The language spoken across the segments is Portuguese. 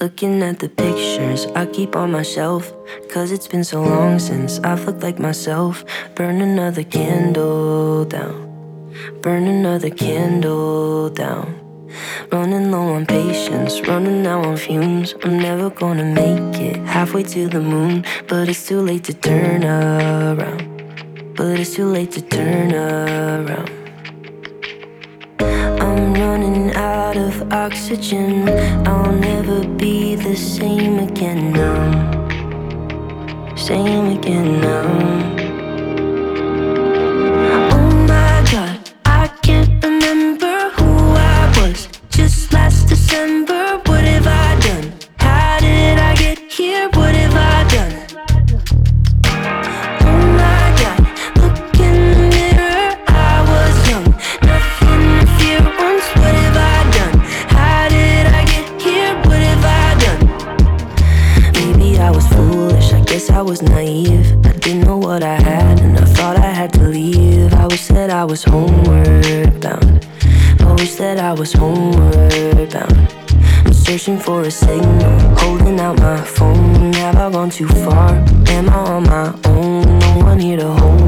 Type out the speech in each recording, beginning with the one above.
Looking at the pictures I keep on my shelf. Cause it's been so long since I've looked like myself. Burn another candle down. Burn another candle down. Running low on patience, running out on fumes. I'm never gonna make it halfway to the moon. But it's too late to turn around. But it's too late to turn around. Running out of oxygen. I'll never be the same again now. Same again now. For a signal, holding out my phone. Have I gone too far? Am I on my own? No one here to hold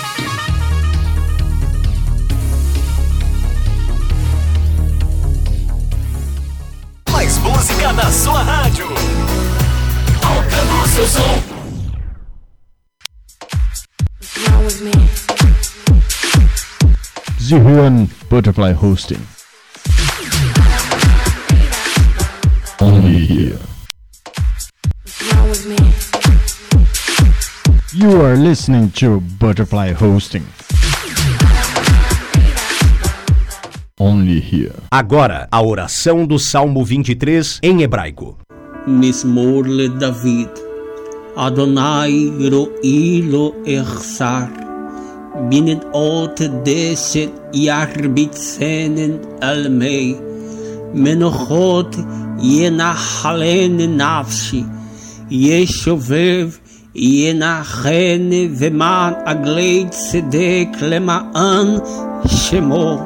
Sie Butterfly Hosting. Only here. You are listening to Butterfly Hosting. Only here. Agora, a oração do Salmo 23 em hebraico. Mismor David. Adonai ro'ilo Ersar. binnen alte deset jaar bitzenen almei, מנוחות ינחלן נפשי, ישובב ינחן ומען עגלי צדק למען שמו,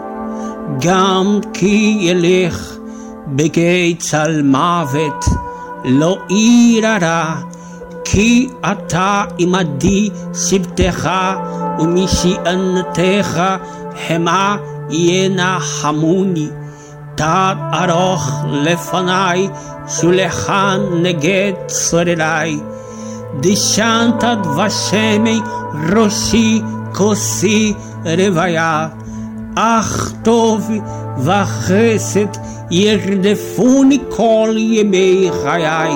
גם כי ילך בגיא צל מוות, לא עיר הרע Ki ata imadi sibtecha umishi antecha hema yena hamuni. Tad aroch lefanai shulechan neget sorelai. Dishantad vashemi roshi kosi revaya. Ach tov vachesed yerdefuni kol yemei chayai.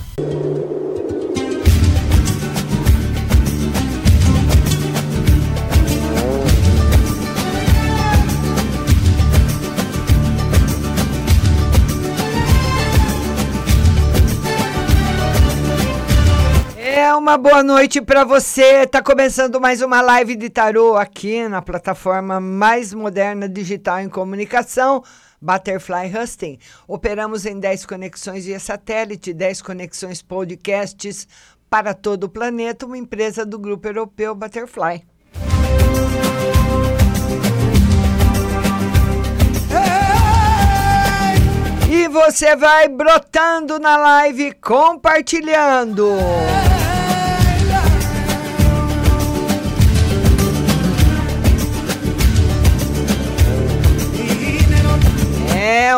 Uma boa noite para você. Tá começando mais uma live de tarô aqui na plataforma mais moderna digital em comunicação, Butterfly Husting. Operamos em 10 conexões via satélite, 10 conexões podcasts para todo o planeta, uma empresa do grupo europeu Butterfly. E você vai brotando na live, compartilhando.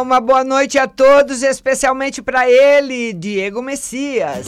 Uma boa noite a todos, especialmente para ele, Diego Messias.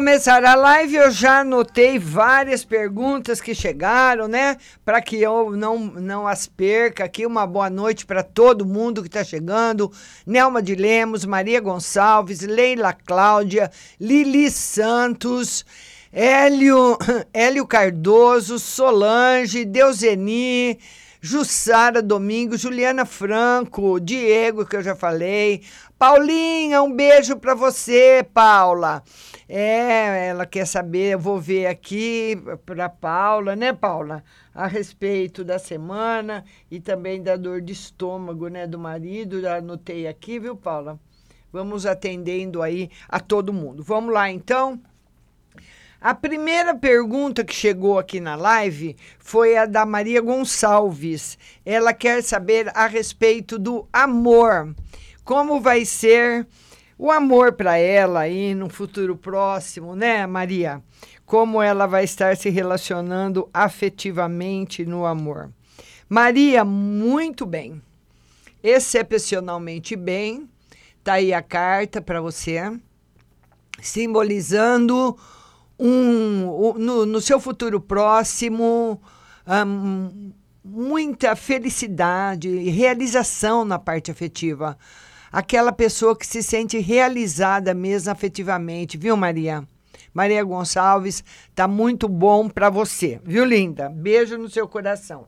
Começar a live. Eu já anotei várias perguntas que chegaram, né? Para que eu não, não as perca aqui. Uma boa noite para todo mundo que está chegando. Nelma de Lemos, Maria Gonçalves, Leila Cláudia, Lili Santos. Hélio, Hélio Cardoso, Solange, Deuseni, Jussara Domingos, Juliana Franco, Diego, que eu já falei. Paulinha, um beijo para você, Paula. É, ela quer saber, eu vou ver aqui para Paula, né, Paula? A respeito da semana e também da dor de estômago, né, do marido. Já anotei aqui, viu, Paula? Vamos atendendo aí a todo mundo. Vamos lá, então. A primeira pergunta que chegou aqui na live foi a da Maria Gonçalves. Ela quer saber a respeito do amor. Como vai ser o amor para ela aí no futuro próximo, né, Maria? Como ela vai estar se relacionando afetivamente no amor. Maria, muito bem. Excepcionalmente bem. Tá aí a carta para você, simbolizando um, no, no, seu futuro próximo um, muita felicidade e realização na parte afetiva. Aquela pessoa que se sente realizada mesmo afetivamente, viu, Maria? Maria Gonçalves, tá muito bom para você, viu, linda? Beijo no seu coração.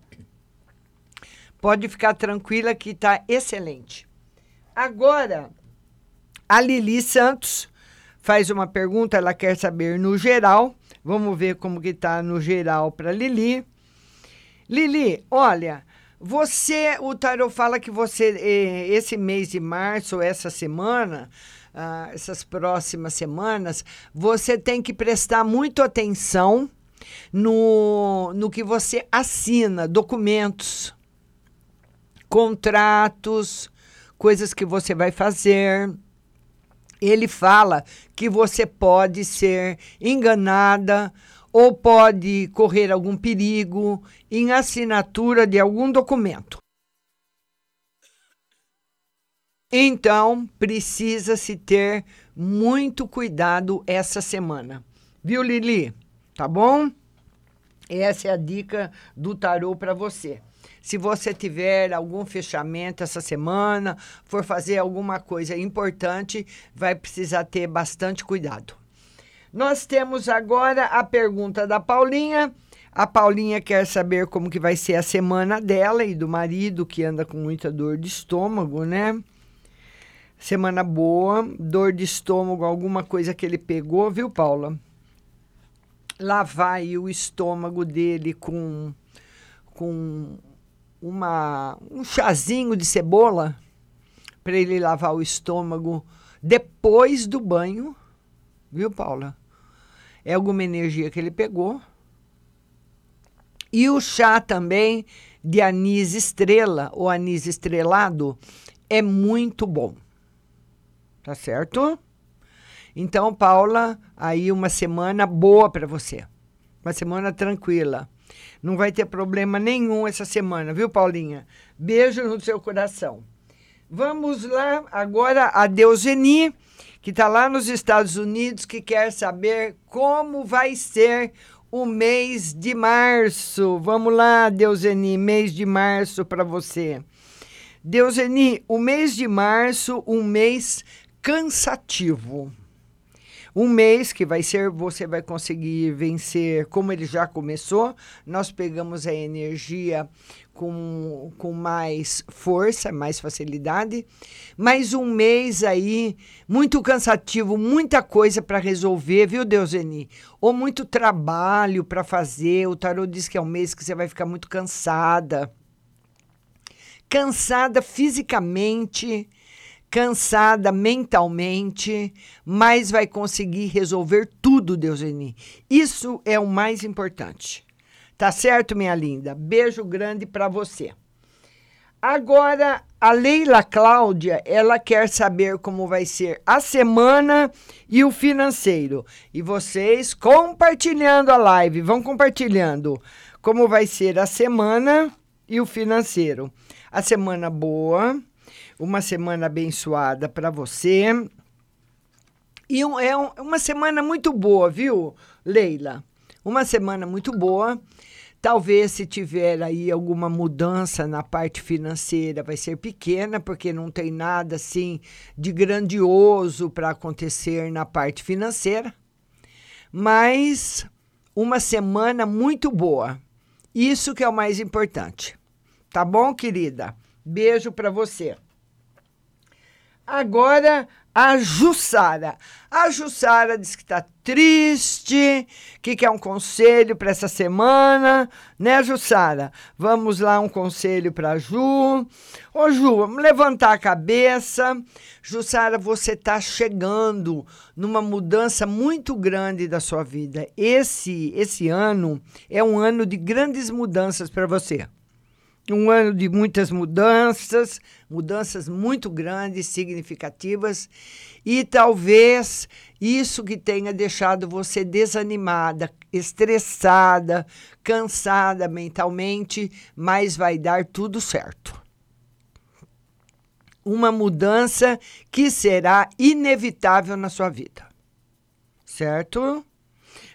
Pode ficar tranquila que tá excelente. Agora, A Lili Santos faz uma pergunta, ela quer saber no geral. Vamos ver como que tá no geral para Lili. Lili, olha, você, o Tarot fala que você, eh, esse mês de março, essa semana, ah, essas próximas semanas, você tem que prestar muito atenção no, no que você assina, documentos, contratos, coisas que você vai fazer. Ele fala que você pode ser enganada ou pode correr algum perigo em assinatura de algum documento. Então, precisa-se ter muito cuidado essa semana. Viu, Lili? Tá bom? Essa é a dica do tarô para você. Se você tiver algum fechamento essa semana, for fazer alguma coisa importante, vai precisar ter bastante cuidado. Nós temos agora a pergunta da Paulinha. A Paulinha quer saber como que vai ser a semana dela e do marido que anda com muita dor de estômago, né? Semana boa, dor de estômago, alguma coisa que ele pegou, viu, Paula? Lavar o estômago dele com com uma um chazinho de cebola para ele lavar o estômago depois do banho, viu, Paula? é alguma energia que ele pegou. E o chá também de anis estrela ou anis estrelado é muito bom. Tá certo? Então, Paula, aí uma semana boa para você. Uma semana tranquila. Não vai ter problema nenhum essa semana, viu, Paulinha? Beijo no seu coração. Vamos lá agora a Deuseni que está lá nos Estados Unidos, que quer saber como vai ser o mês de março. Vamos lá, Deuseni, mês de março para você. Deuseni, o mês de março, um mês cansativo. Um mês que vai ser, você vai conseguir vencer, como ele já começou. Nós pegamos a energia com, com mais força, mais facilidade. Mais um mês aí, muito cansativo, muita coisa para resolver, viu, Deuseni? Ou muito trabalho para fazer. O tarô diz que é um mês que você vai ficar muito cansada. Cansada fisicamente cansada mentalmente, mas vai conseguir resolver tudo, Deuseni. Isso é o mais importante. Tá certo, minha linda? Beijo grande para você. Agora, a Leila Cláudia, ela quer saber como vai ser a semana e o financeiro. E vocês compartilhando a live, vão compartilhando como vai ser a semana e o financeiro. A semana boa, uma semana abençoada para você. E um, é um, uma semana muito boa, viu, Leila? Uma semana muito boa. Talvez se tiver aí alguma mudança na parte financeira, vai ser pequena, porque não tem nada assim de grandioso para acontecer na parte financeira. Mas uma semana muito boa. Isso que é o mais importante. Tá bom, querida? Beijo para você. Agora, a Jussara. A Jussara diz que está triste, que quer um conselho para essa semana, né, Jussara? Vamos lá, um conselho para Ju. Ô, Ju, vamos levantar a cabeça. Jussara, você está chegando numa mudança muito grande da sua vida. Esse, esse ano é um ano de grandes mudanças para você um ano de muitas mudanças, mudanças muito grandes, significativas, e talvez isso que tenha deixado você desanimada, estressada, cansada mentalmente, mas vai dar tudo certo. Uma mudança que será inevitável na sua vida. Certo?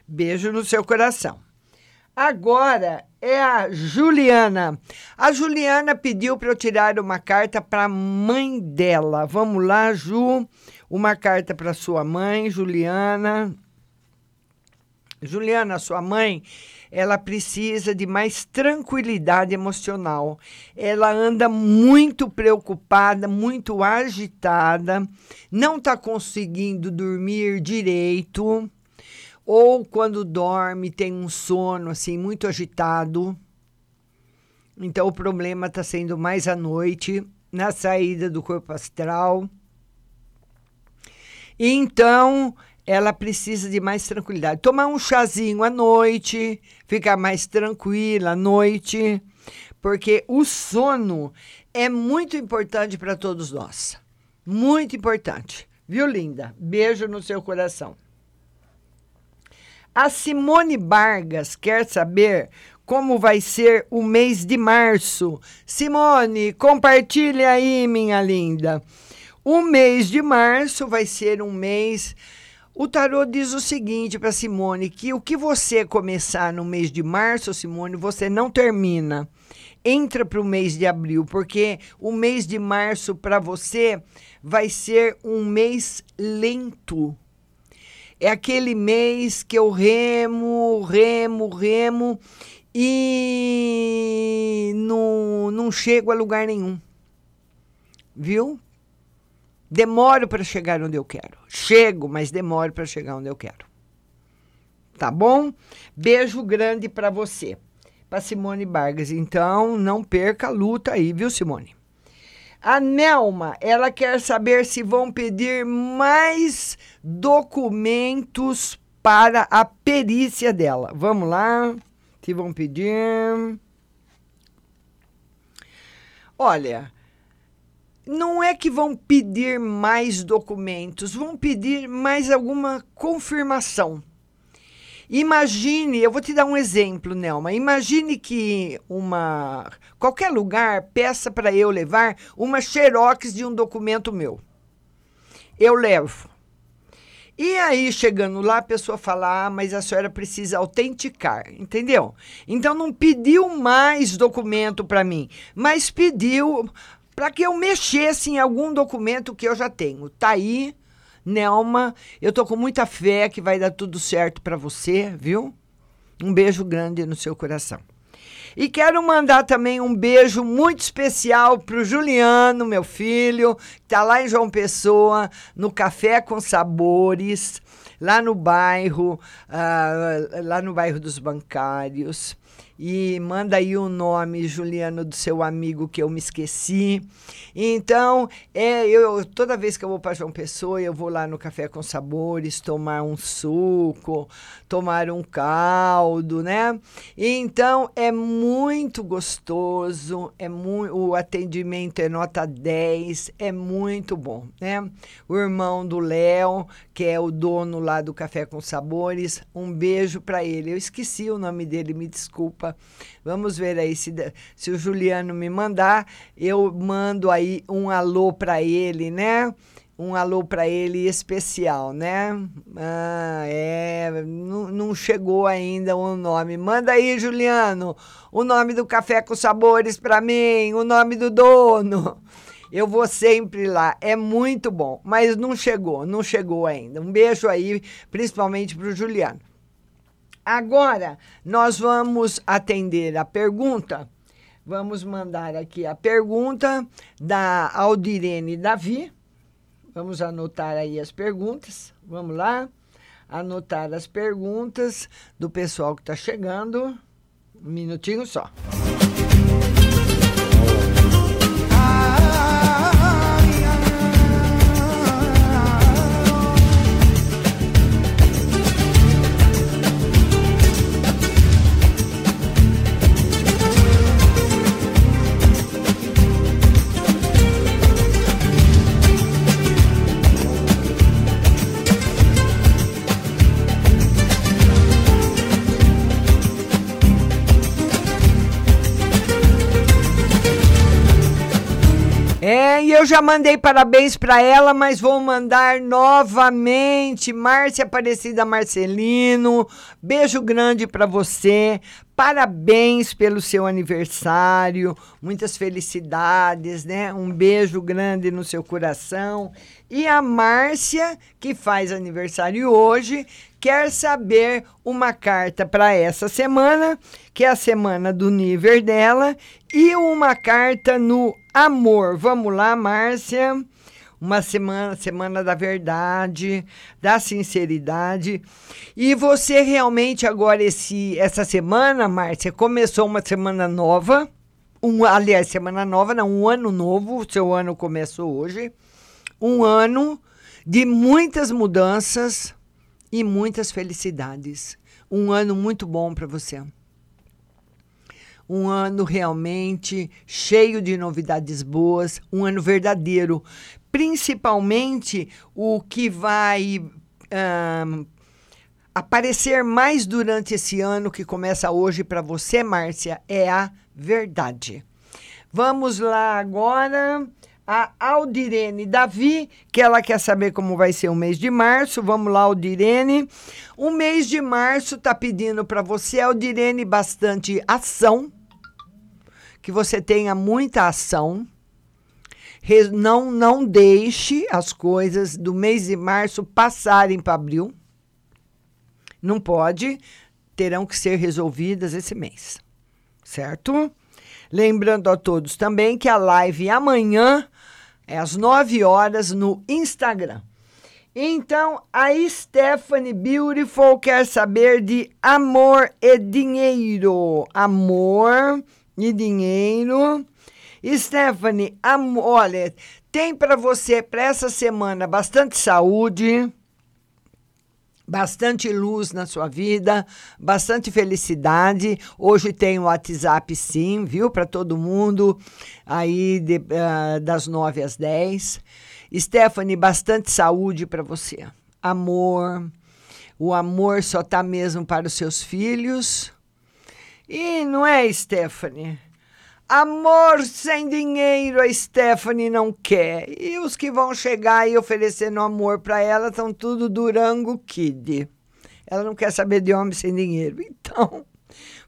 Beijo no seu coração. Agora é a Juliana. A Juliana pediu para eu tirar uma carta para a mãe dela. Vamos lá, Ju. Uma carta para sua mãe, Juliana. Juliana, sua mãe, ela precisa de mais tranquilidade emocional. Ela anda muito preocupada, muito agitada, não está conseguindo dormir direito, ou quando dorme tem um sono assim muito agitado. Então o problema está sendo mais à noite, na saída do corpo astral. Então, ela precisa de mais tranquilidade. Tomar um chazinho à noite, ficar mais tranquila à noite, porque o sono é muito importante para todos nós. Muito importante. Viu, linda? Beijo no seu coração. A Simone Vargas quer saber como vai ser o mês de março. Simone, compartilha aí, minha linda. O mês de março vai ser um mês o tarô diz o seguinte para Simone: que o que você começar no mês de março, Simone, você não termina. Entra para o mês de abril, porque o mês de março para você vai ser um mês lento. É aquele mês que eu remo, remo, remo e não, não chego a lugar nenhum. Viu? Demoro para chegar onde eu quero. Chego, mas demoro para chegar onde eu quero. Tá bom? Beijo grande para você. Para Simone Vargas. Então, não perca a luta aí, viu, Simone? A Nelma, ela quer saber se vão pedir mais documentos para a perícia dela. Vamos lá. Se vão pedir. Olha, não é que vão pedir mais documentos, vão pedir mais alguma confirmação. Imagine, eu vou te dar um exemplo, Nelma. Imagine que uma qualquer lugar peça para eu levar uma xerox de um documento meu. Eu levo. E aí, chegando lá, a pessoa fala: ah, mas a senhora precisa autenticar, entendeu? Então, não pediu mais documento para mim, mas pediu para que eu mexesse em algum documento que eu já tenho. Tá aí, Nelma. Eu tô com muita fé que vai dar tudo certo para você, viu? Um beijo grande no seu coração. E quero mandar também um beijo muito especial para o Juliano, meu filho, que está lá em João Pessoa, no Café com Sabores, lá no bairro, uh, lá no bairro dos bancários e manda aí o nome, Juliano, do seu amigo que eu me esqueci. Então, é, eu toda vez que eu vou para João Pessoa, eu vou lá no Café com Sabores tomar um suco, tomar um caldo, né? Então, é muito gostoso, é muito, o atendimento é nota 10, é muito bom, né? O irmão do Léo, que é o dono lá do Café com Sabores, um beijo para ele. Eu esqueci o nome dele, me desculpa. Vamos ver aí se, se o Juliano me mandar, eu mando aí um alô para ele, né? um alô para ele especial, né? Ah, é, não, não, chegou ainda o nome. Manda aí, Juliano, o nome do Café com Sabores para mim, o nome do dono. Eu vou sempre lá, é muito bom, mas não chegou, não chegou ainda. Um beijo aí, principalmente para o Juliano. Agora, nós vamos atender a pergunta. Vamos mandar aqui a pergunta da Aldirene Davi. Vamos anotar aí as perguntas. Vamos lá. Anotar as perguntas do pessoal que está chegando. Um minutinho só. É, e eu já mandei parabéns para ela, mas vou mandar novamente. Márcia Aparecida Marcelino, beijo grande para você. Parabéns pelo seu aniversário, muitas felicidades, né? Um beijo grande no seu coração. E a Márcia, que faz aniversário hoje, quer saber uma carta para essa semana, que é a semana do nível dela, e uma carta no amor. Vamos lá, Márcia. Uma semana, semana da verdade, da sinceridade. E você realmente agora esse essa semana, Márcia, começou uma semana nova. Um, aliás, semana nova, não, um ano novo. Seu ano começou hoje. Um ano de muitas mudanças e muitas felicidades. Um ano muito bom para você. Um ano realmente cheio de novidades boas, um ano verdadeiro. Principalmente o que vai ahn, aparecer mais durante esse ano que começa hoje para você, Márcia, é a verdade. Vamos lá agora. A Aldirene Davi, que ela quer saber como vai ser o mês de março. Vamos lá, Aldirene. O mês de março está pedindo para você, Aldirene, bastante ação. Que você tenha muita ação. Não, não deixe as coisas do mês de março passarem para abril. Não pode. Terão que ser resolvidas esse mês. Certo? Lembrando a todos também que a live amanhã é às 9 horas no Instagram. Então, a Stephanie Beautiful quer saber de amor e dinheiro. Amor e dinheiro. Stephanie, olha, tem para você para essa semana bastante saúde, bastante luz na sua vida, bastante felicidade. Hoje tem o WhatsApp sim, viu? Para todo mundo, aí de- ah, das 9 às 10. Stephanie, bastante saúde para você. Amor. O amor só tá mesmo para os seus filhos. E não é, Stephanie? Amor sem dinheiro a Stephanie não quer. E os que vão chegar aí oferecendo amor para ela estão tudo Durango Kid. Ela não quer saber de homem sem dinheiro. Então,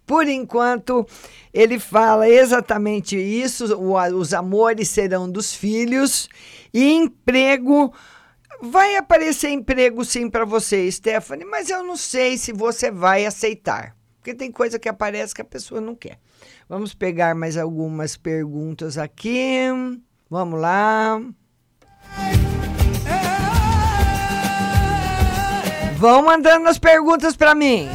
por enquanto, ele fala exatamente isso: os amores serão dos filhos e emprego. Vai aparecer emprego sim para você, Stephanie, mas eu não sei se você vai aceitar. Porque tem coisa que aparece que a pessoa não quer. Vamos pegar mais algumas perguntas aqui. Vamos lá. Vão mandando as perguntas para mim.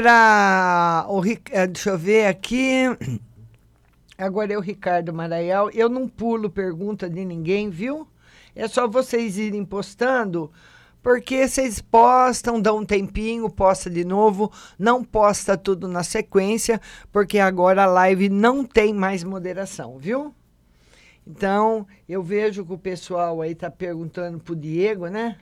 Para o eh, deixa eu ver aqui. Agora é o Ricardo Maraial. Eu não pulo pergunta de ninguém, viu? É só vocês irem postando, porque vocês postam, dão um tempinho, posta de novo, não posta tudo na sequência, porque agora a live não tem mais moderação, viu? Então, eu vejo que o pessoal aí tá perguntando pro Diego, né?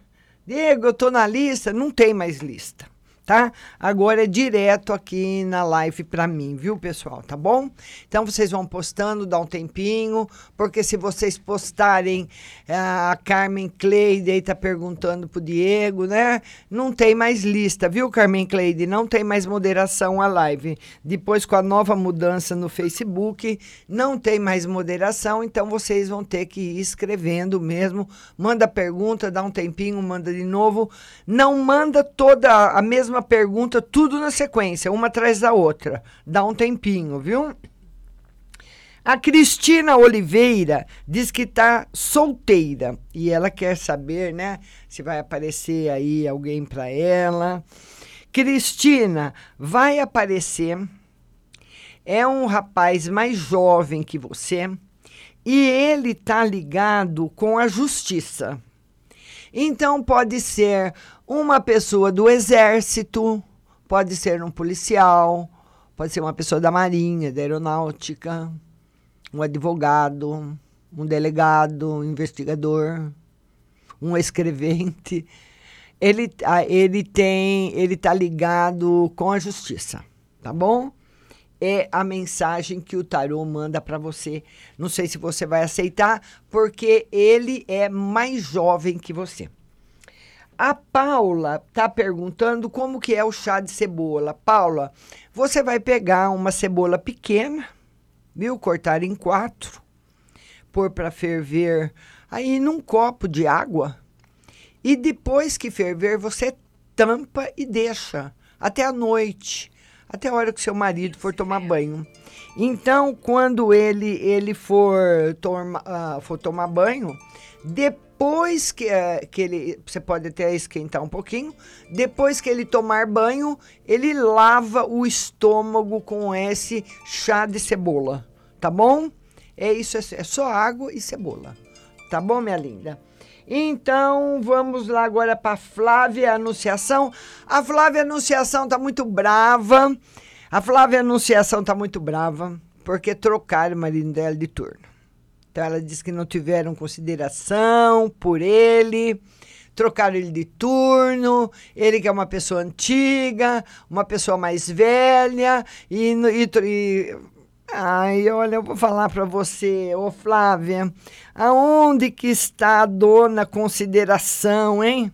Diego, eu tô na lista, não tem mais lista. Tá? Agora é direto aqui na live para mim, viu, pessoal? Tá bom? Então vocês vão postando, dá um tempinho, porque se vocês postarem eh, a Carmen Cleide aí tá perguntando pro Diego, né? Não tem mais lista, viu, Carmen Cleide? Não tem mais moderação a live. Depois com a nova mudança no Facebook, não tem mais moderação, então vocês vão ter que ir escrevendo mesmo. Manda pergunta, dá um tempinho, manda de novo. Não manda toda a mesma pergunta, tudo na sequência, uma atrás da outra. Dá um tempinho, viu? A Cristina Oliveira diz que está solteira e ela quer saber, né, se vai aparecer aí alguém para ela. Cristina, vai aparecer. É um rapaz mais jovem que você e ele tá ligado com a justiça. Então pode ser uma pessoa do exército, pode ser um policial, pode ser uma pessoa da marinha, da aeronáutica, um advogado, um delegado, um investigador, um escrevente. Ele, ah, ele tem, ele está ligado com a justiça, tá bom? É a mensagem que o tarô manda para você. Não sei se você vai aceitar, porque ele é mais jovem que você. A Paula está perguntando como que é o chá de cebola. Paula, você vai pegar uma cebola pequena, viu? Cortar em quatro, pôr para ferver aí num copo de água. E depois que ferver, você tampa e deixa até a noite, até a hora que seu marido for tomar banho. Então, quando ele ele for, toma, uh, for tomar banho, depois que, uh, que ele. Você pode até esquentar um pouquinho. Depois que ele tomar banho, ele lava o estômago com esse chá de cebola. Tá bom? É isso, é só água e cebola. Tá bom, minha linda? Então, vamos lá agora para Flávia Anunciação. A Flávia Anunciação tá muito brava. A Flávia Anunciação tá muito brava porque trocaram o marido dela de turno. Então, ela disse que não tiveram consideração por ele, trocaram ele de turno, ele que é uma pessoa antiga, uma pessoa mais velha, e, e, e Ai, olha, eu vou falar para você, ô Flávia, aonde que está a dona consideração, hein?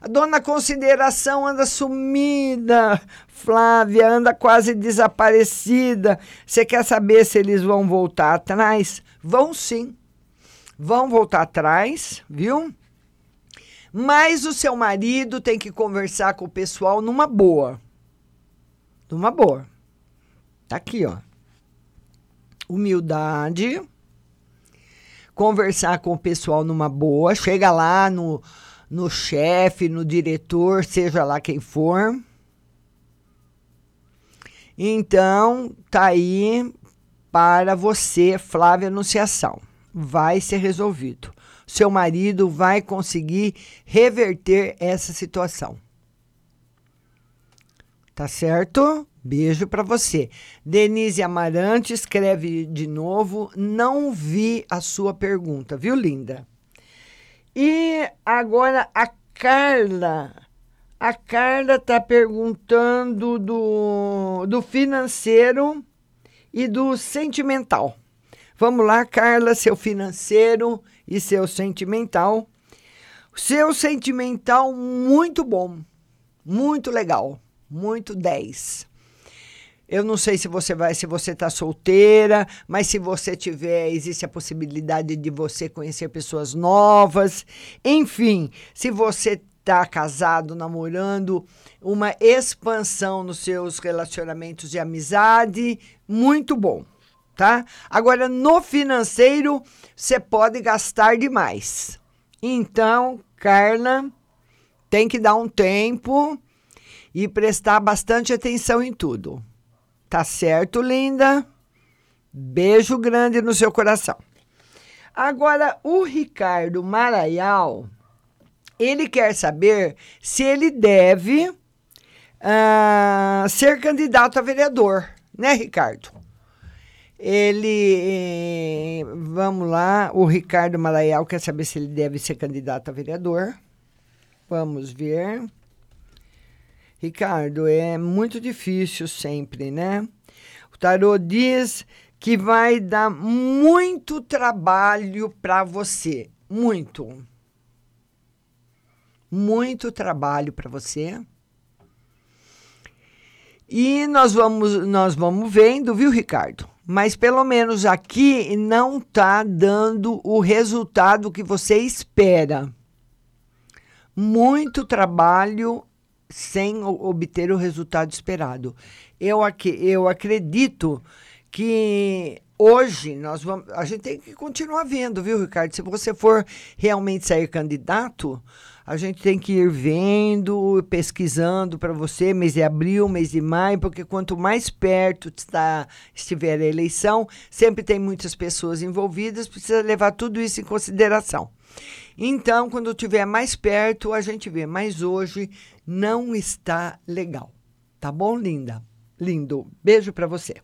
A dona consideração anda sumida, Flávia, anda quase desaparecida. Você quer saber se eles vão voltar atrás? Vão sim. Vão voltar atrás, viu? Mas o seu marido tem que conversar com o pessoal numa boa. Numa boa. Tá aqui, ó humildade, conversar com o pessoal numa boa, chega lá no, no chefe, no diretor, seja lá quem for. Então, tá aí para você, Flávia Anunciação. Vai ser resolvido. Seu marido vai conseguir reverter essa situação. Tá certo? Beijo para você. Denise Amarante escreve de novo. Não vi a sua pergunta, viu, linda? E agora a Carla. A Carla está perguntando do, do financeiro e do sentimental. Vamos lá, Carla, seu financeiro e seu sentimental. Seu sentimental, muito bom, muito legal, muito 10. Eu não sei se você vai, se você está solteira, mas se você tiver, existe a possibilidade de você conhecer pessoas novas. Enfim, se você está casado, namorando, uma expansão nos seus relacionamentos de amizade, muito bom, tá? Agora, no financeiro, você pode gastar demais. Então, Carla, tem que dar um tempo e prestar bastante atenção em tudo. Tá certo, linda? Beijo grande no seu coração. Agora, o Ricardo Maraial, ele quer saber se ele deve uh, ser candidato a vereador, né, Ricardo? Ele, vamos lá, o Ricardo Maraial quer saber se ele deve ser candidato a vereador. Vamos ver. Ricardo, é muito difícil sempre, né? O tarô diz que vai dar muito trabalho para você, muito. Muito trabalho para você. E nós vamos nós vamos vendo, viu, Ricardo? Mas pelo menos aqui não está dando o resultado que você espera. Muito trabalho sem obter o resultado esperado. Eu, eu acredito que hoje nós vamos. A gente tem que continuar vendo, viu, Ricardo? Se você for realmente sair candidato, a gente tem que ir vendo, pesquisando para você, mês de abril, mês de maio, porque quanto mais perto está, estiver a eleição, sempre tem muitas pessoas envolvidas, precisa levar tudo isso em consideração. Então, quando estiver mais perto, a gente vê, mas hoje não está legal. Tá bom, linda? Lindo. Beijo para você.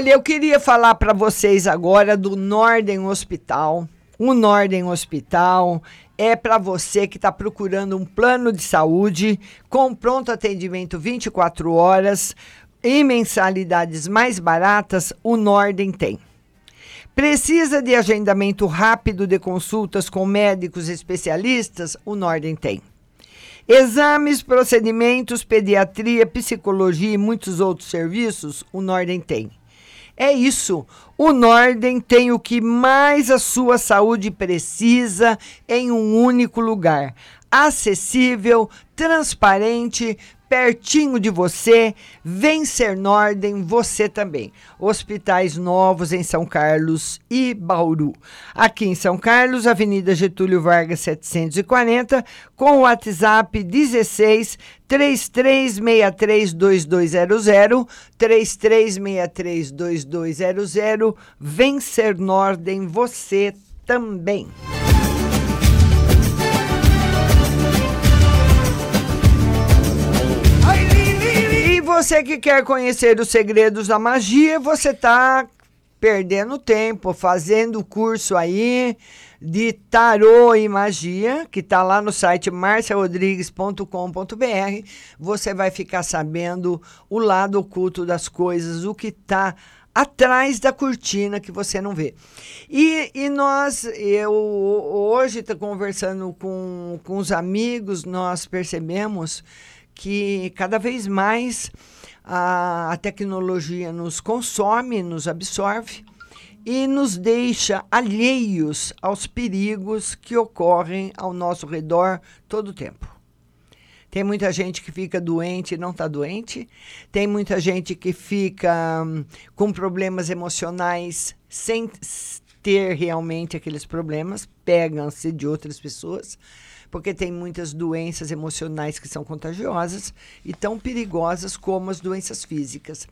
Olha, eu queria falar para vocês agora do Norden Hospital. O Norden Hospital é para você que está procurando um plano de saúde com pronto atendimento 24 horas e mensalidades mais baratas. O Norden tem. Precisa de agendamento rápido de consultas com médicos especialistas? O Norden tem. Exames, procedimentos, pediatria, psicologia e muitos outros serviços? O Norden tem. É isso. O Norden tem o que mais a sua saúde precisa em um único lugar. Acessível, transparente, pertinho de você. Vencer Norden, você também. Hospitais novos em São Carlos e Bauru. Aqui em São Carlos, Avenida Getúlio Vargas 740, com o WhatsApp 16 3363 2200 3363 2200. Vencer Norden, você também. Você que quer conhecer os segredos da magia, você está perdendo tempo fazendo o curso aí de tarô e magia, que está lá no site marciarodrigues.com.br. Você vai ficar sabendo o lado oculto das coisas, o que está atrás da cortina que você não vê. E, e nós, eu hoje estou conversando com, com os amigos, nós percebemos que cada vez mais a, a tecnologia nos consome, nos absorve e nos deixa alheios aos perigos que ocorrem ao nosso redor todo o tempo. Tem muita gente que fica doente e não está doente. Tem muita gente que fica hum, com problemas emocionais sem ter realmente aqueles problemas, pegam-se de outras pessoas porque tem muitas doenças emocionais que são contagiosas e tão perigosas como as doenças físicas.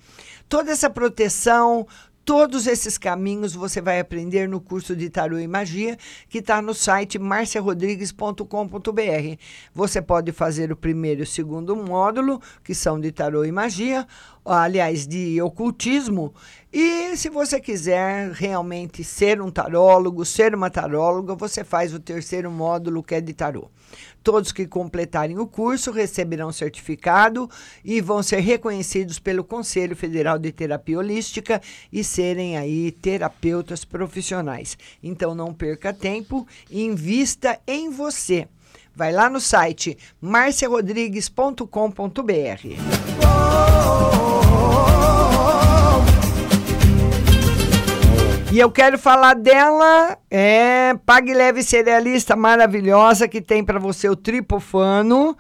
Toda essa proteção, Todos esses caminhos você vai aprender no curso de Tarô e Magia, que está no site marciarodrigues.com.br. Você pode fazer o primeiro e o segundo módulo, que são de Tarô e Magia, aliás, de ocultismo. E se você quiser realmente ser um tarólogo, ser uma taróloga, você faz o terceiro módulo, que é de tarô. Todos que completarem o curso receberão certificado e vão ser reconhecidos pelo Conselho Federal de Terapia Holística e serem aí terapeutas profissionais. Então não perca tempo, invista em você. Vai lá no site marciarodrigues.com.br. E eu quero falar dela, é Pague Leve Cerealista maravilhosa que tem para você o tripofano,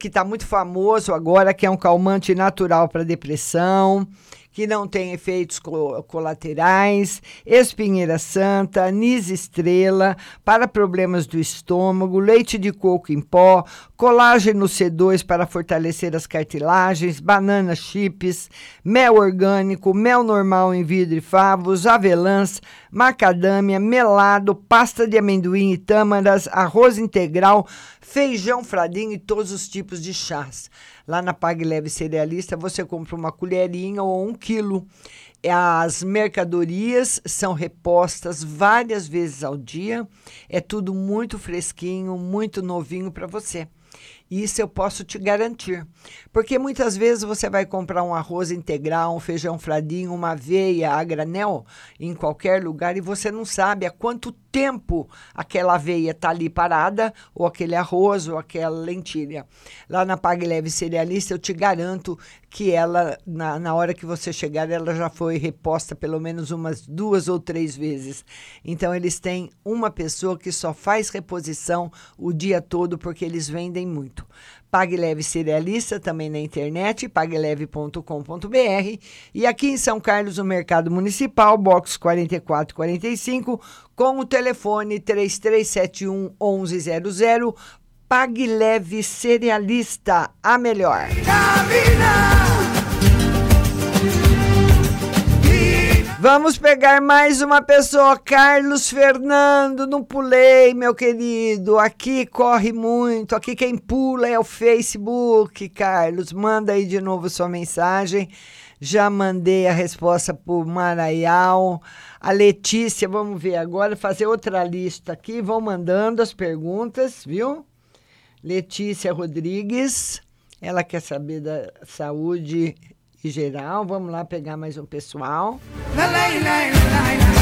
que está muito famoso agora, que é um calmante natural para depressão, que não tem efeitos co- colaterais, espinheira santa, anis estrela, para problemas do estômago, leite de coco em pó, colágeno C2 para fortalecer as cartilagens, banana chips, mel orgânico, mel normal em vidro e favos, avelãs, macadâmia, melado, pasta de amendoim e tâmaras, arroz integral, feijão fradinho e todos os tipos de chás. Lá na Pague Leve Cerealista você compra uma colherinha ou um quilo. As mercadorias são repostas várias vezes ao dia. É tudo muito fresquinho, muito novinho para você. Isso eu posso te garantir. Porque muitas vezes você vai comprar um arroz integral, um feijão fradinho, uma aveia a granel em qualquer lugar e você não sabe há quanto tempo aquela aveia está ali parada, ou aquele arroz, ou aquela lentilha. Lá na Pague Leve Cerealista, eu te garanto que ela, na, na hora que você chegar, ela já foi reposta pelo menos umas duas ou três vezes. Então, eles têm uma pessoa que só faz reposição o dia todo, porque eles vendem muito. Pague Leve Cerealista, também na internet, pagueleve.com.br. E aqui em São Carlos, no Mercado Municipal, box 4445, com o telefone 3371 1100. Pague Leve Cerealista, a melhor. Vamos pegar mais uma pessoa, Carlos Fernando. Não pulei, meu querido. Aqui corre muito. Aqui quem pula é o Facebook, Carlos. Manda aí de novo sua mensagem. Já mandei a resposta por Maraial. A Letícia, vamos ver agora, fazer outra lista aqui. Vão mandando as perguntas, viu? Letícia Rodrigues, ela quer saber da saúde geral. Vamos lá pegar mais um pessoal. Vamos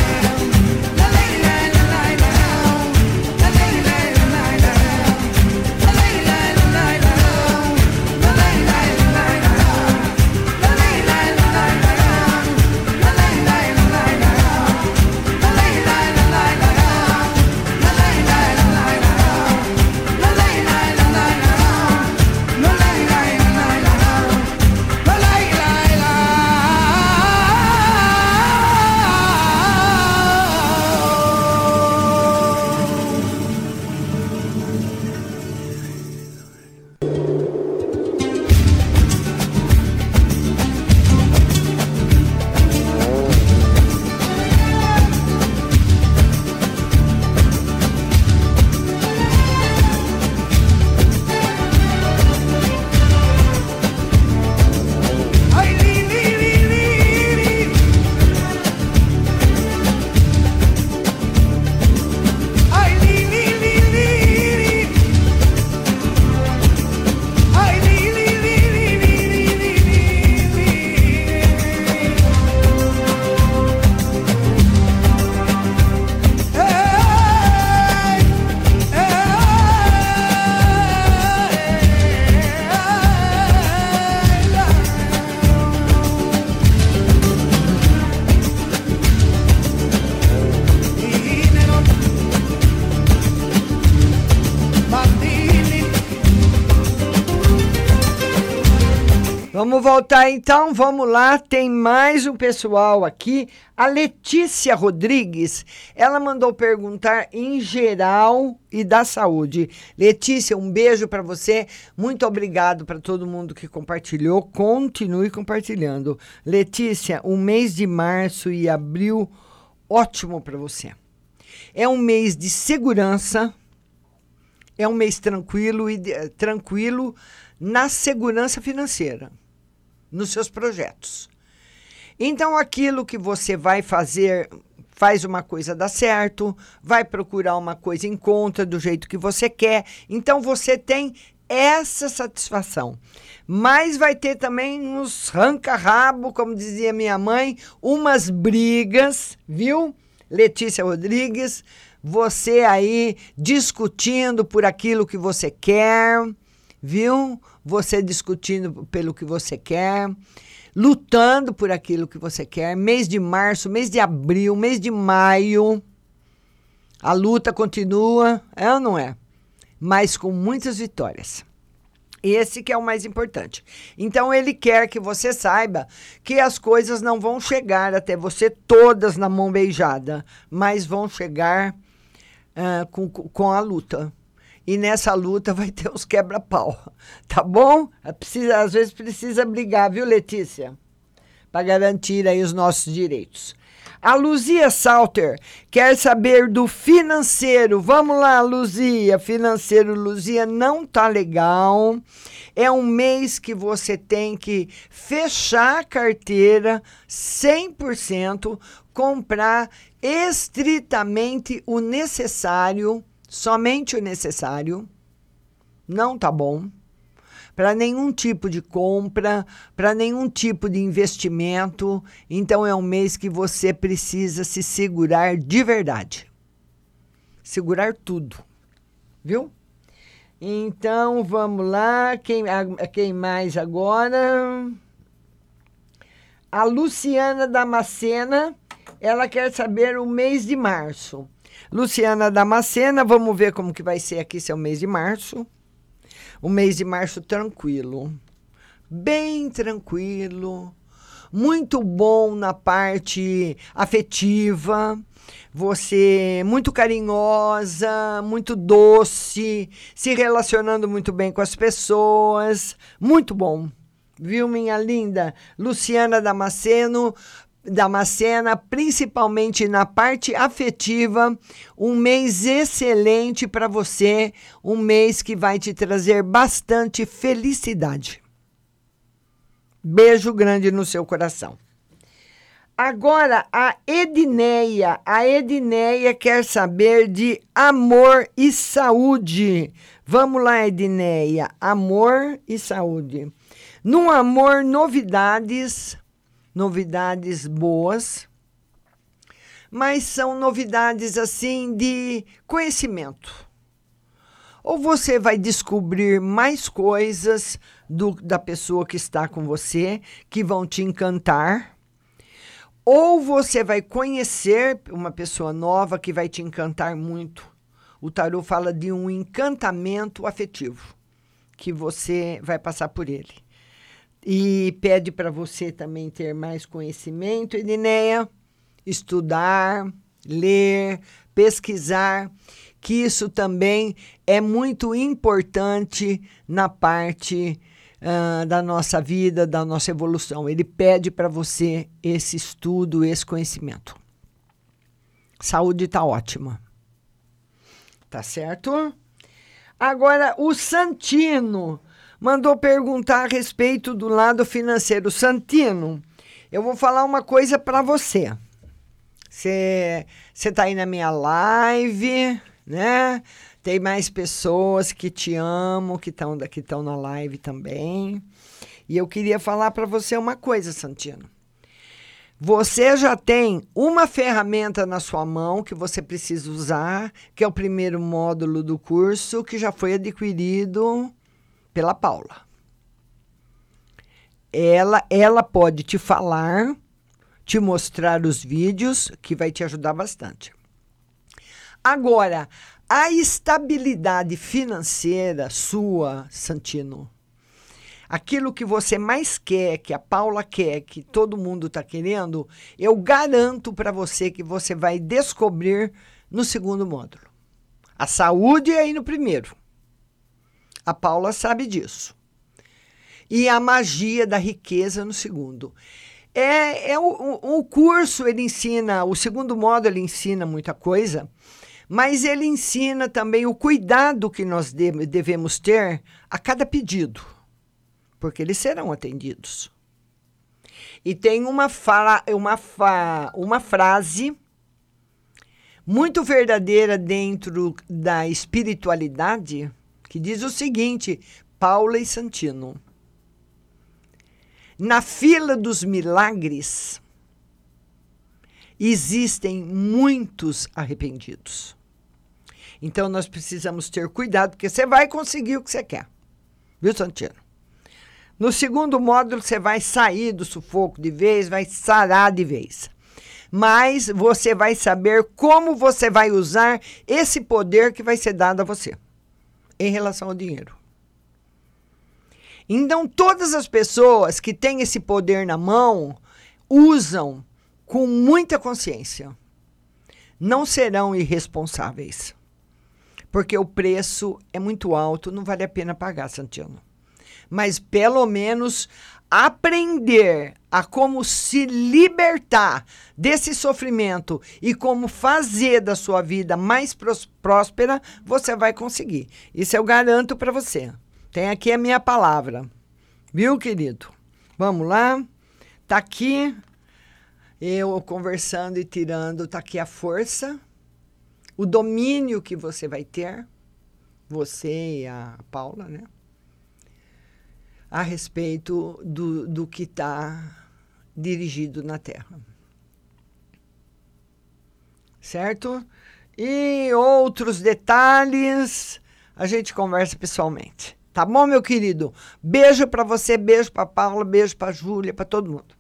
voltar então, vamos lá. Tem mais um pessoal aqui. A Letícia Rodrigues, ela mandou perguntar em geral e da saúde. Letícia, um beijo para você. Muito obrigado para todo mundo que compartilhou. Continue compartilhando. Letícia, o mês de março e abril, ótimo para você. É um mês de segurança. É um mês tranquilo e de- tranquilo na segurança financeira nos seus projetos. Então, aquilo que você vai fazer, faz uma coisa dar certo, vai procurar uma coisa em conta do jeito que você quer. Então, você tem essa satisfação. Mas vai ter também uns ranca-rabo, como dizia minha mãe, umas brigas, viu? Letícia Rodrigues, você aí discutindo por aquilo que você quer, viu? Você discutindo pelo que você quer, lutando por aquilo que você quer. Mês de março, mês de abril, mês de maio, a luta continua, é ou não é? Mas com muitas vitórias. Esse que é o mais importante. Então ele quer que você saiba que as coisas não vão chegar até você todas na mão beijada, mas vão chegar uh, com, com a luta. E nessa luta vai ter os quebra-pau, tá bom? Precisa, às vezes precisa brigar, viu, Letícia? Para garantir aí os nossos direitos. A Luzia Salter quer saber do financeiro. Vamos lá, Luzia. Financeiro, Luzia, não tá legal. É um mês que você tem que fechar a carteira 100%, comprar estritamente o necessário, somente o necessário. Não tá bom para nenhum tipo de compra, para nenhum tipo de investimento. Então é um mês que você precisa se segurar de verdade. Segurar tudo. Viu? Então vamos lá. Quem, a, quem mais agora? A Luciana Damascena, ela quer saber o mês de março. Luciana Damascena, vamos ver como que vai ser aqui seu mês de março o mês de março tranquilo, bem tranquilo, muito bom na parte afetiva. Você muito carinhosa, muito doce, se relacionando muito bem com as pessoas. Muito bom. Viu, minha linda? Luciana Damasceno, Damascena, principalmente na parte afetiva, um mês excelente para você, um mês que vai te trazer bastante felicidade. Beijo grande no seu coração. Agora, a Edneia. A Edneia quer saber de amor e saúde. Vamos lá, Edneia. Amor e saúde. No amor, novidades novidades boas, mas são novidades assim de conhecimento. Ou você vai descobrir mais coisas do, da pessoa que está com você que vão te encantar, ou você vai conhecer uma pessoa nova que vai te encantar muito. O tarô fala de um encantamento afetivo que você vai passar por ele e pede para você também ter mais conhecimento, Edineia, estudar, ler, pesquisar, que isso também é muito importante na parte uh, da nossa vida, da nossa evolução. Ele pede para você esse estudo, esse conhecimento. Saúde está ótima. Tá certo? Agora, o Santino mandou perguntar a respeito do lado financeiro. Santino, eu vou falar uma coisa para você. Você está aí na minha live, né? Tem mais pessoas que te amam, que estão que na live também. E eu queria falar para você uma coisa, Santino. Você já tem uma ferramenta na sua mão que você precisa usar, que é o primeiro módulo do curso, que já foi adquirido pela Paula. Ela, ela pode te falar, te mostrar os vídeos, que vai te ajudar bastante. Agora, a estabilidade financeira sua, Santino, aquilo que você mais quer, que a Paula quer, que todo mundo está querendo, eu garanto para você que você vai descobrir no segundo módulo. A saúde é aí no primeiro. A Paula sabe disso. E a magia da riqueza no segundo. É, é o, o, curso ele ensina, o segundo módulo ele ensina muita coisa, mas ele ensina também o cuidado que nós devemos ter a cada pedido, porque eles serão atendidos. E tem uma, fala, uma, fa, uma frase muito verdadeira dentro da espiritualidade que diz o seguinte: Paula e Santino. Na fila dos milagres existem muitos arrependidos. Então nós precisamos ter cuidado, porque você vai conseguir o que você quer. Viu, Santino? No segundo módulo, você vai sair do sufoco de vez, vai sarar de vez. Mas você vai saber como você vai usar esse poder que vai ser dado a você em relação ao dinheiro. Então, todas as pessoas que têm esse poder na mão usam com muita consciência. Não serão irresponsáveis. Porque o preço é muito alto, não vale a pena pagar, Santiano. Mas pelo menos aprender a como se libertar desse sofrimento e como fazer da sua vida mais próspera, você vai conseguir. Isso eu garanto para você. Tem aqui a minha palavra. Viu, querido? Vamos lá. Tá aqui eu conversando e tirando, tá aqui a força, o domínio que você vai ter, você e a Paula, né? A respeito do, do que está dirigido na Terra. Certo? E outros detalhes a gente conversa pessoalmente. Tá bom, meu querido? Beijo para você, beijo para Paula, beijo para Júlia, para todo mundo.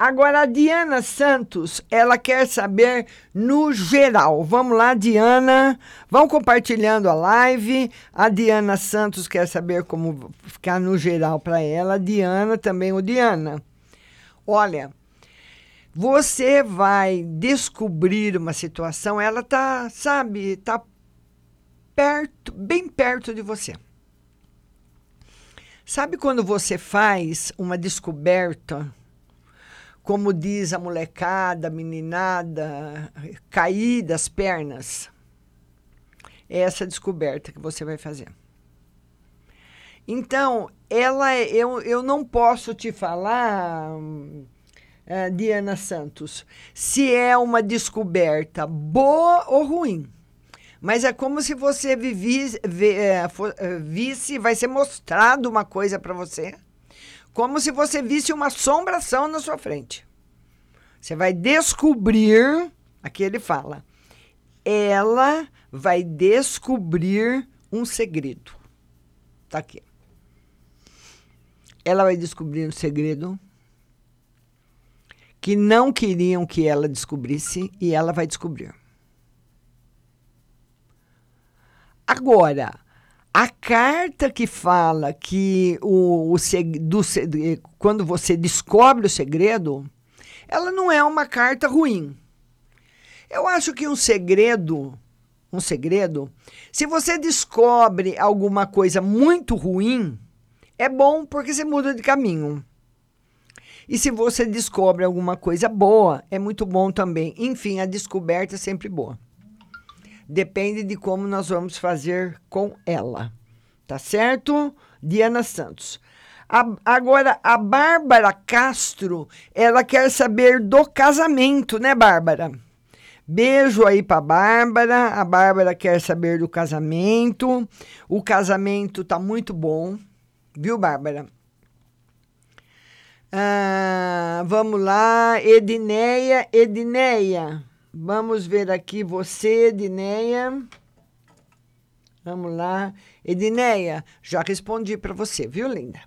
Agora a Diana Santos, ela quer saber no geral. Vamos lá, Diana. Vão compartilhando a live. A Diana Santos quer saber como ficar no geral para ela. Diana também, o Diana. Olha, você vai descobrir uma situação, ela tá, sabe, tá perto, bem perto de você. Sabe quando você faz uma descoberta, como diz a molecada, a meninada, cair das pernas? É essa descoberta que você vai fazer. Então, ela, é, eu, eu não posso te falar, uh, Diana Santos, se é uma descoberta boa ou ruim. Mas é como se você vivisse, é, é, visse, vai ser mostrado uma coisa para você, como se você visse uma assombração na sua frente. Você vai descobrir, aqui ele fala, ela vai descobrir um segredo. Tá aqui. Ela vai descobrir um segredo que não queriam que ela descobrisse e ela vai descobrir. Agora, a carta que fala que o, o do, quando você descobre o segredo, ela não é uma carta ruim. Eu acho que um segredo, um segredo, se você descobre alguma coisa muito ruim, é bom porque você muda de caminho. E se você descobre alguma coisa boa, é muito bom também. Enfim, a descoberta é sempre boa. Depende de como nós vamos fazer com ela. Tá certo? Diana Santos. A, agora, a Bárbara Castro, ela quer saber do casamento, né, Bárbara? Beijo aí para Bárbara. A Bárbara quer saber do casamento. O casamento tá muito bom, viu, Bárbara? Ah, vamos lá, Edineia, Edineia. Vamos ver aqui você, Edineia. Vamos lá. Edineia, já respondi para você, viu, linda?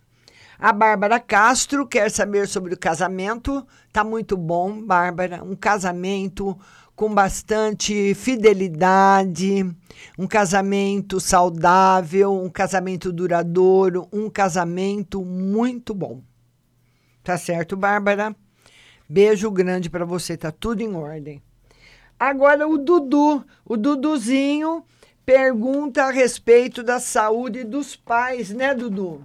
A Bárbara Castro quer saber sobre o casamento. Tá muito bom, Bárbara. Um casamento com bastante fidelidade, um casamento saudável, um casamento duradouro, um casamento muito bom. Tá certo, Bárbara? Beijo grande para você, tá tudo em ordem. Agora o Dudu, o Duduzinho pergunta a respeito da saúde dos pais, né, Dudu?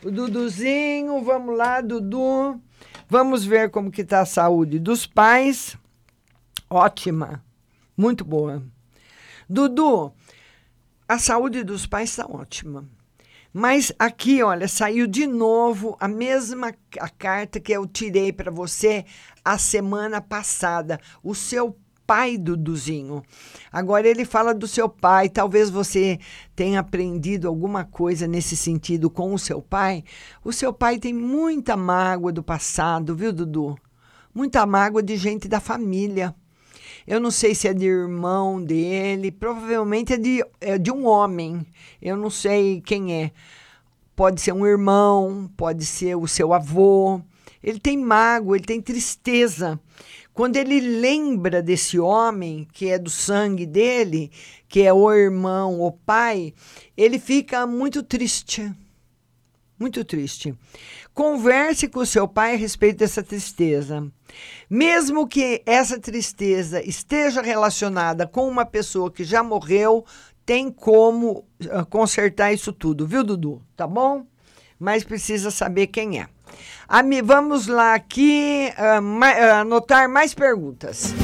O Duduzinho, vamos lá, Dudu. Vamos ver como que tá a saúde dos pais. Ótima, muito boa. Dudu, a saúde dos pais está ótima. Mas aqui, olha, saiu de novo a mesma a carta que eu tirei para você a semana passada. O seu pai Duduzinho. Agora ele fala do seu pai. Talvez você tenha aprendido alguma coisa nesse sentido com o seu pai. O seu pai tem muita mágoa do passado, viu, Dudu? Muita mágoa de gente da família. Eu não sei se é de irmão dele, provavelmente é de, é de um homem. Eu não sei quem é. Pode ser um irmão, pode ser o seu avô. Ele tem mágoa, ele tem tristeza. Quando ele lembra desse homem, que é do sangue dele, que é o irmão, o pai, ele fica muito triste. Muito triste. Converse com seu pai a respeito dessa tristeza. Mesmo que essa tristeza esteja relacionada com uma pessoa que já morreu, tem como uh, consertar isso tudo, viu, Dudu? Tá bom? Mas precisa saber quem é. Ami, vamos lá aqui uh, ma uh, anotar mais perguntas.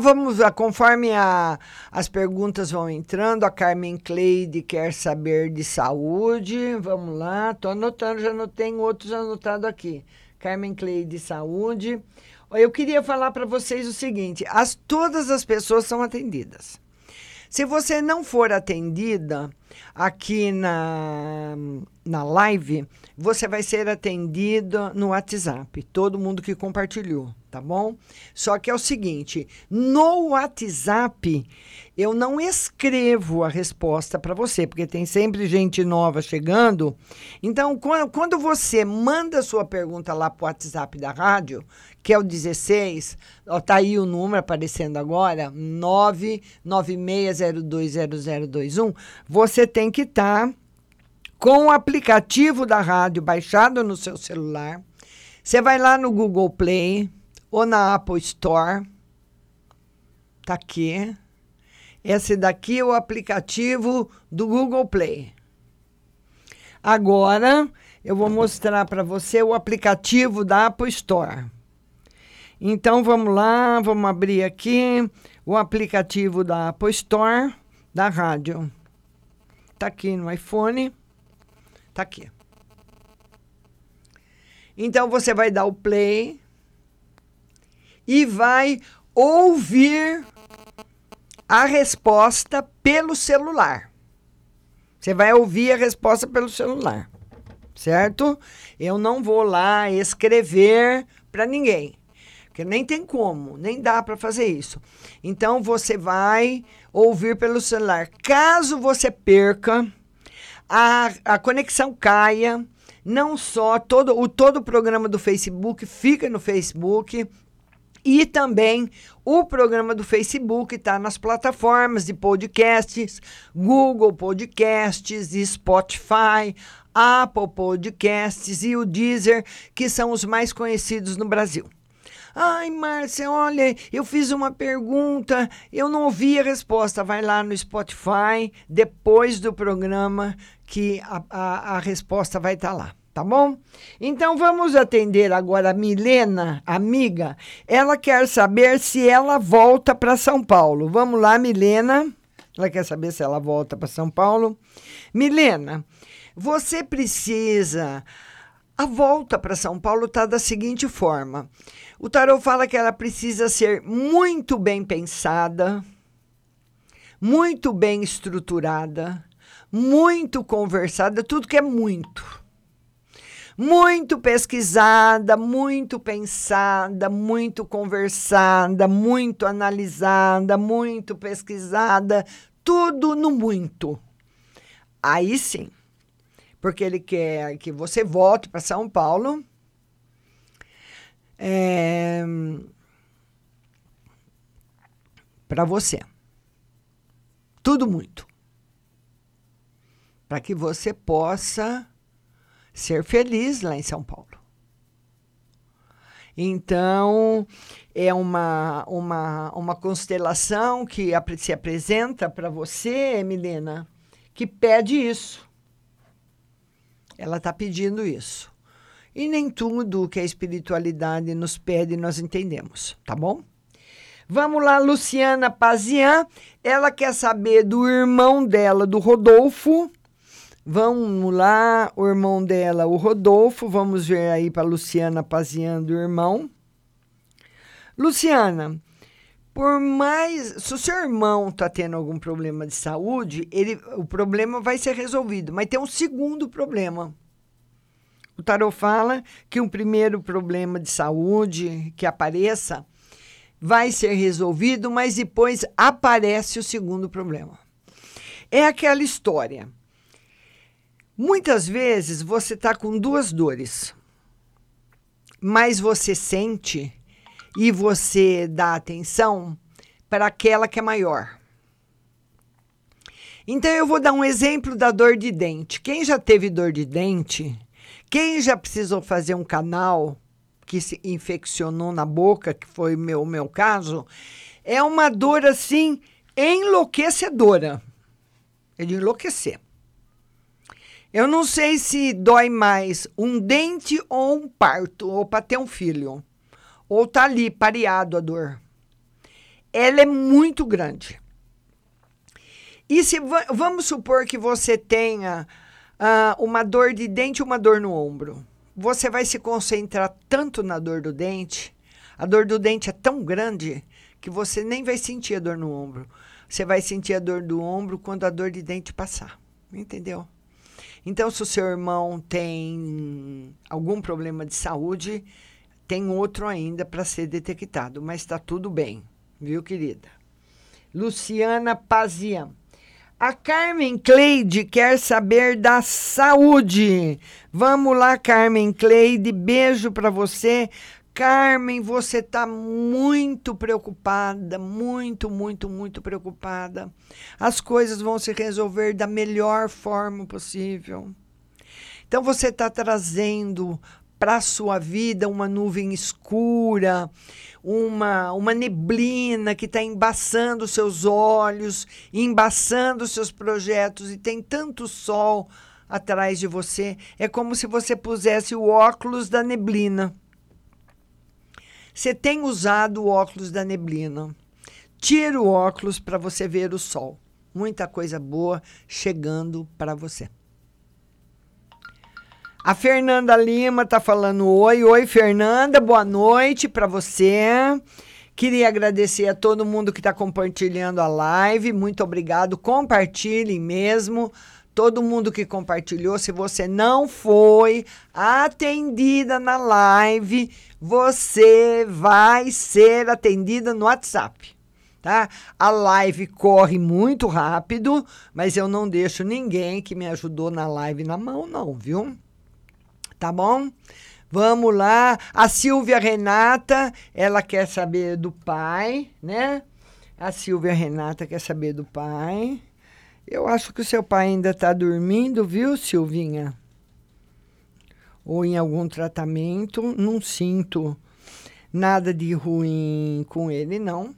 Vamos lá. Conforme a, as perguntas vão entrando, a Carmen Cleide quer saber de saúde. Vamos lá, estou anotando, já anotei outros anotados aqui. Carmen Cleide, saúde. Eu queria falar para vocês o seguinte: as, todas as pessoas são atendidas. Se você não for atendida aqui na, na live, você vai ser atendida no WhatsApp. Todo mundo que compartilhou tá bom? Só que é o seguinte, no WhatsApp eu não escrevo a resposta para você, porque tem sempre gente nova chegando. Então, quando você manda sua pergunta lá para o WhatsApp da rádio, que é o 16, ó, tá aí o número aparecendo agora, 996020021, você tem que estar tá com o aplicativo da rádio baixado no seu celular. Você vai lá no Google Play, ou na Apple Store. Tá aqui. Esse daqui é o aplicativo do Google Play. Agora eu vou mostrar para você o aplicativo da Apple Store. Então vamos lá, vamos abrir aqui o aplicativo da Apple Store da rádio. Tá aqui no iPhone. Tá aqui. Então você vai dar o play e vai ouvir a resposta pelo celular. Você vai ouvir a resposta pelo celular, certo? Eu não vou lá escrever para ninguém, porque nem tem como, nem dá para fazer isso. Então você vai ouvir pelo celular. Caso você perca, a, a conexão caia, não só todo o todo o programa do Facebook fica no Facebook, e também o programa do Facebook está nas plataformas de podcasts, Google Podcasts, Spotify, Apple Podcasts e o Deezer, que são os mais conhecidos no Brasil. Ai, Márcia, olha, eu fiz uma pergunta, eu não ouvi a resposta. Vai lá no Spotify, depois do programa, que a, a, a resposta vai estar tá lá tá bom? Então vamos atender agora a Milena, amiga. Ela quer saber se ela volta para São Paulo. Vamos lá, Milena. Ela quer saber se ela volta para São Paulo. Milena, você precisa. A volta para São Paulo está da seguinte forma: o tarot fala que ela precisa ser muito bem pensada, muito bem estruturada, muito conversada, tudo que é muito muito pesquisada, muito pensada, muito conversada, muito analisada, muito pesquisada, tudo no muito. Aí sim, porque ele quer que você volte para São Paulo. É, para você. Tudo muito. Para que você possa ser feliz lá em São Paulo. Então, é uma, uma, uma constelação que se apresenta para você, Milena, que pede isso. Ela está pedindo isso. E nem tudo que a espiritualidade nos pede nós entendemos, tá bom? Vamos lá, Luciana Pazian. Ela quer saber do irmão dela, do Rodolfo, Vamos lá, o irmão dela, o Rodolfo. Vamos ver aí para Luciana Pazian do irmão. Luciana, Por mais. Se o seu irmão está tendo algum problema de saúde, ele, o problema vai ser resolvido. Mas tem um segundo problema. O tarot fala que um primeiro problema de saúde que apareça vai ser resolvido, mas depois aparece o segundo problema. É aquela história. Muitas vezes você está com duas dores, mas você sente e você dá atenção para aquela que é maior. Então eu vou dar um exemplo da dor de dente. Quem já teve dor de dente, quem já precisou fazer um canal que se infeccionou na boca, que foi o meu, meu caso, é uma dor assim enlouquecedora. É de enlouquecer. Eu não sei se dói mais um dente ou um parto, ou para ter um filho. Ou tá ali, pareado a dor. Ela é muito grande. E se vamos supor que você tenha uh, uma dor de dente e uma dor no ombro. Você vai se concentrar tanto na dor do dente, a dor do dente é tão grande que você nem vai sentir a dor no ombro. Você vai sentir a dor do ombro quando a dor de dente passar. Entendeu? Então, se o seu irmão tem algum problema de saúde, tem outro ainda para ser detectado, mas está tudo bem, viu, querida? Luciana Pazian. A Carmen Cleide quer saber da saúde. Vamos lá, Carmen Cleide. Beijo para você. Carmen, você está muito preocupada, muito, muito, muito preocupada. As coisas vão se resolver da melhor forma possível. Então você está trazendo para a sua vida uma nuvem escura, uma, uma neblina que está embaçando seus olhos, embaçando seus projetos, e tem tanto sol atrás de você. É como se você pusesse o óculos da neblina. Você tem usado o óculos da neblina. Tira o óculos para você ver o sol. Muita coisa boa chegando para você. A Fernanda Lima tá falando oi. Oi, Fernanda, boa noite para você. Queria agradecer a todo mundo que está compartilhando a live. Muito obrigado. Compartilhem mesmo. Todo mundo que compartilhou. Se você não foi atendida na live, você vai ser atendida no WhatsApp. Tá? A live corre muito rápido, mas eu não deixo ninguém que me ajudou na live na mão, não, viu? tá bom? Vamos lá. A Silvia Renata, ela quer saber do pai, né? A Silvia Renata quer saber do pai. Eu acho que o seu pai ainda está dormindo, viu, Silvinha? Ou em algum tratamento. Não sinto nada de ruim com ele, não.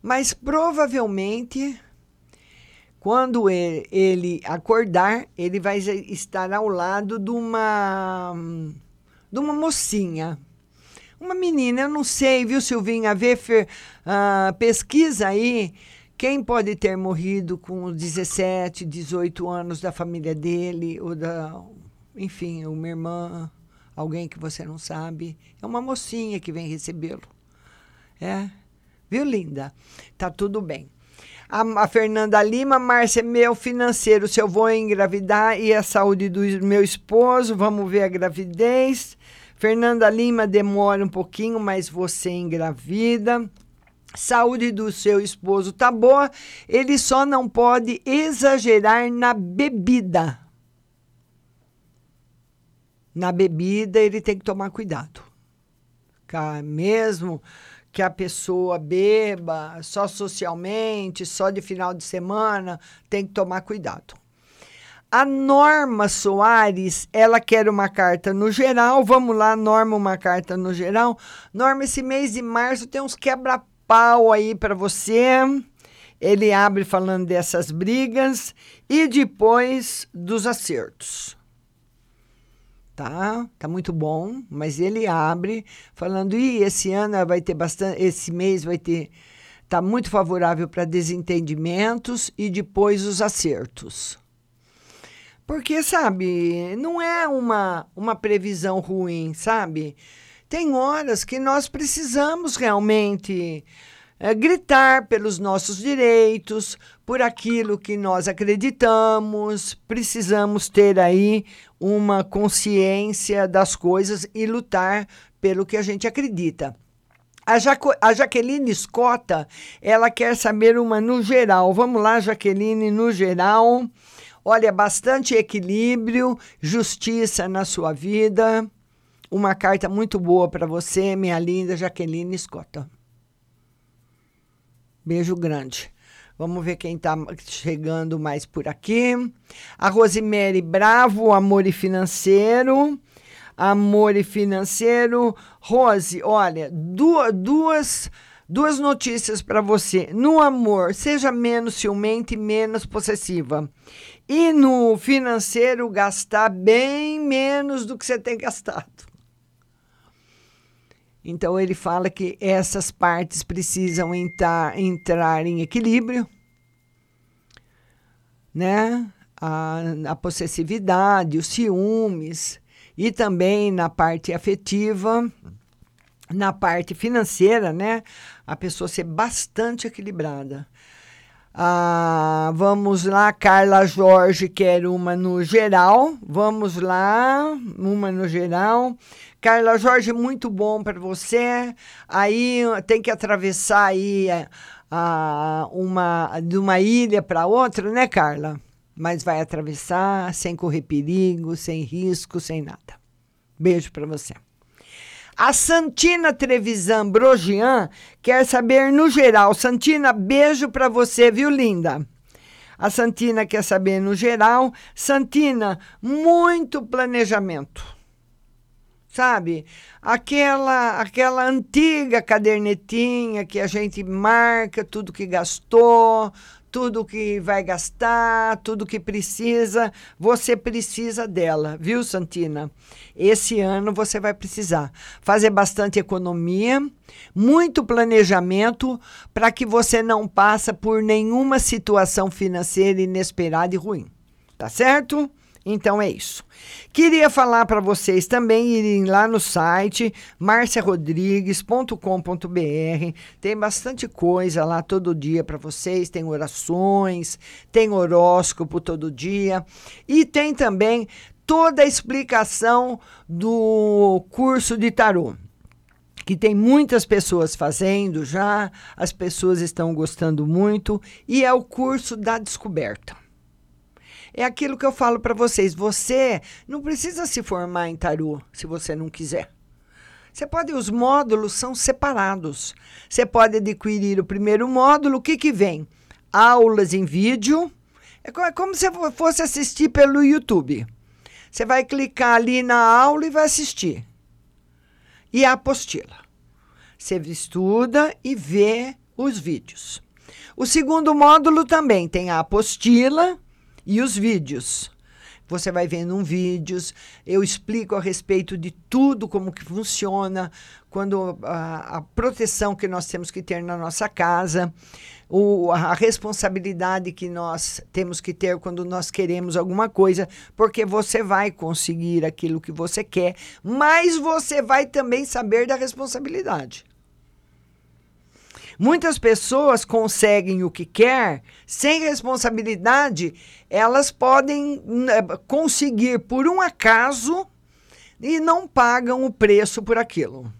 Mas provavelmente quando ele acordar, ele vai estar ao lado de uma, de uma mocinha. Uma menina, eu não sei, viu, Silvinha? Vê, uh, pesquisa aí quem pode ter morrido com 17, 18 anos da família dele, ou da. Enfim, uma irmã, alguém que você não sabe. É uma mocinha que vem recebê-lo. É? Viu, linda? Tá tudo bem. A, a Fernanda Lima, Márcia, meu financeiro, se eu vou engravidar e a saúde do meu esposo, vamos ver a gravidez. Fernanda Lima, demora um pouquinho, mas você engravida. Saúde do seu esposo tá boa, ele só não pode exagerar na bebida. Na bebida, ele tem que tomar cuidado. Mesmo que a pessoa beba só socialmente, só de final de semana, tem que tomar cuidado. A Norma Soares, ela quer uma carta no geral. Vamos lá, Norma, uma carta no geral. Norma, esse mês de março tem uns quebra-pau aí para você. Ele abre falando dessas brigas e depois dos acertos tá? Tá muito bom, mas ele abre falando: "E esse ano vai ter bastante, esse mês vai ter tá muito favorável para desentendimentos e depois os acertos". Porque, sabe, não é uma, uma previsão ruim, sabe? Tem horas que nós precisamos realmente é, gritar pelos nossos direitos, por aquilo que nós acreditamos. Precisamos ter aí uma consciência das coisas e lutar pelo que a gente acredita. A, Jaco, a Jaqueline Escota, ela quer saber uma no geral. Vamos lá, Jaqueline, no geral. Olha, bastante equilíbrio, justiça na sua vida. Uma carta muito boa para você, minha linda Jaqueline Escota. Beijo grande. Vamos ver quem está chegando mais por aqui. A Rosemary Bravo, Amor e Financeiro. Amor e Financeiro. Rose, olha, duas, duas, duas notícias para você. No amor, seja menos ciumenta e menos possessiva. E no financeiro, gastar bem menos do que você tem gastado. Então ele fala que essas partes precisam entrar, entrar em equilíbrio, né? A, a possessividade, os ciúmes e também na parte afetiva, na parte financeira, né? A pessoa ser bastante equilibrada. Ah, vamos lá, Carla Jorge quer uma no geral. Vamos lá, uma no geral. Carla Jorge, muito bom para você. Aí tem que atravessar aí a, uma, de uma ilha para outra, né, Carla? Mas vai atravessar sem correr perigo, sem risco, sem nada. Beijo para você. A Santina Trevisan Brogian quer saber no geral. Santina, beijo para você, viu, linda? A Santina quer saber no geral. Santina, muito planejamento sabe? Aquela aquela antiga cadernetinha que a gente marca tudo que gastou, tudo que vai gastar, tudo que precisa, você precisa dela, viu, Santina? Esse ano você vai precisar fazer bastante economia, muito planejamento para que você não passe por nenhuma situação financeira inesperada e ruim. Tá certo? Então é isso. Queria falar para vocês também irem lá no site marciarodrigues.com.br. Tem bastante coisa lá todo dia para vocês, tem orações, tem horóscopo todo dia e tem também toda a explicação do curso de tarô que tem muitas pessoas fazendo já, as pessoas estão gostando muito, e é o curso da descoberta. É aquilo que eu falo para vocês. Você não precisa se formar em tarô se você não quiser. Você pode, os módulos são separados. Você pode adquirir o primeiro módulo, o que, que vem? Aulas em vídeo. É, é como se fosse assistir pelo YouTube. Você vai clicar ali na aula e vai assistir. E a apostila. Você estuda e vê os vídeos. O segundo módulo também tem a apostila e os vídeos. Você vai vendo um vídeos, eu explico a respeito de tudo como que funciona, quando a, a proteção que nós temos que ter na nossa casa, o, a responsabilidade que nós temos que ter quando nós queremos alguma coisa, porque você vai conseguir aquilo que você quer, mas você vai também saber da responsabilidade. Muitas pessoas conseguem o que quer sem responsabilidade, elas podem né, conseguir por um acaso e não pagam o preço por aquilo.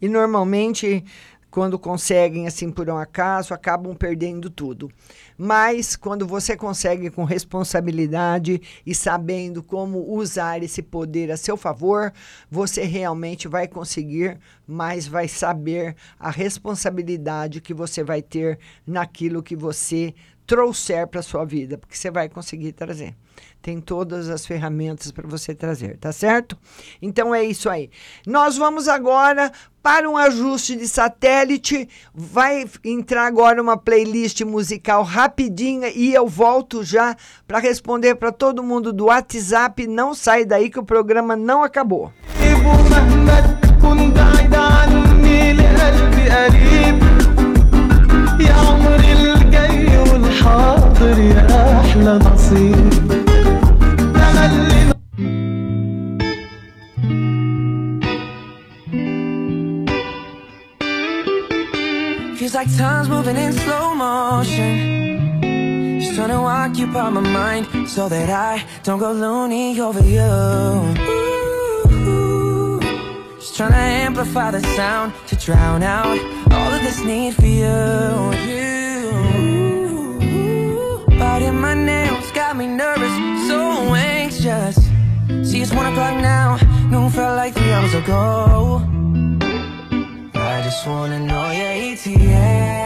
E normalmente quando conseguem assim por um acaso, acabam perdendo tudo. Mas quando você consegue com responsabilidade e sabendo como usar esse poder a seu favor, você realmente vai conseguir, mas vai saber a responsabilidade que você vai ter naquilo que você trouxer para sua vida, porque você vai conseguir trazer tem todas as ferramentas para você trazer, tá certo? Então é isso aí. Nós vamos agora para um ajuste de satélite. Vai entrar agora uma playlist musical rapidinha e eu volto já para responder para todo mundo do WhatsApp. Não sai daí que o programa não acabou. يا عمري الجاي والحاضر يا نصيب Feels like time's moving in slow motion. Just trying to occupy my mind So that I don't go loony over you. Ooh, Just trying to amplify the sound To drown out all of this need for you. Biting my nails got me nervous So anxious. See it's one o'clock now Noon felt like three hours ago just wanna know your ETA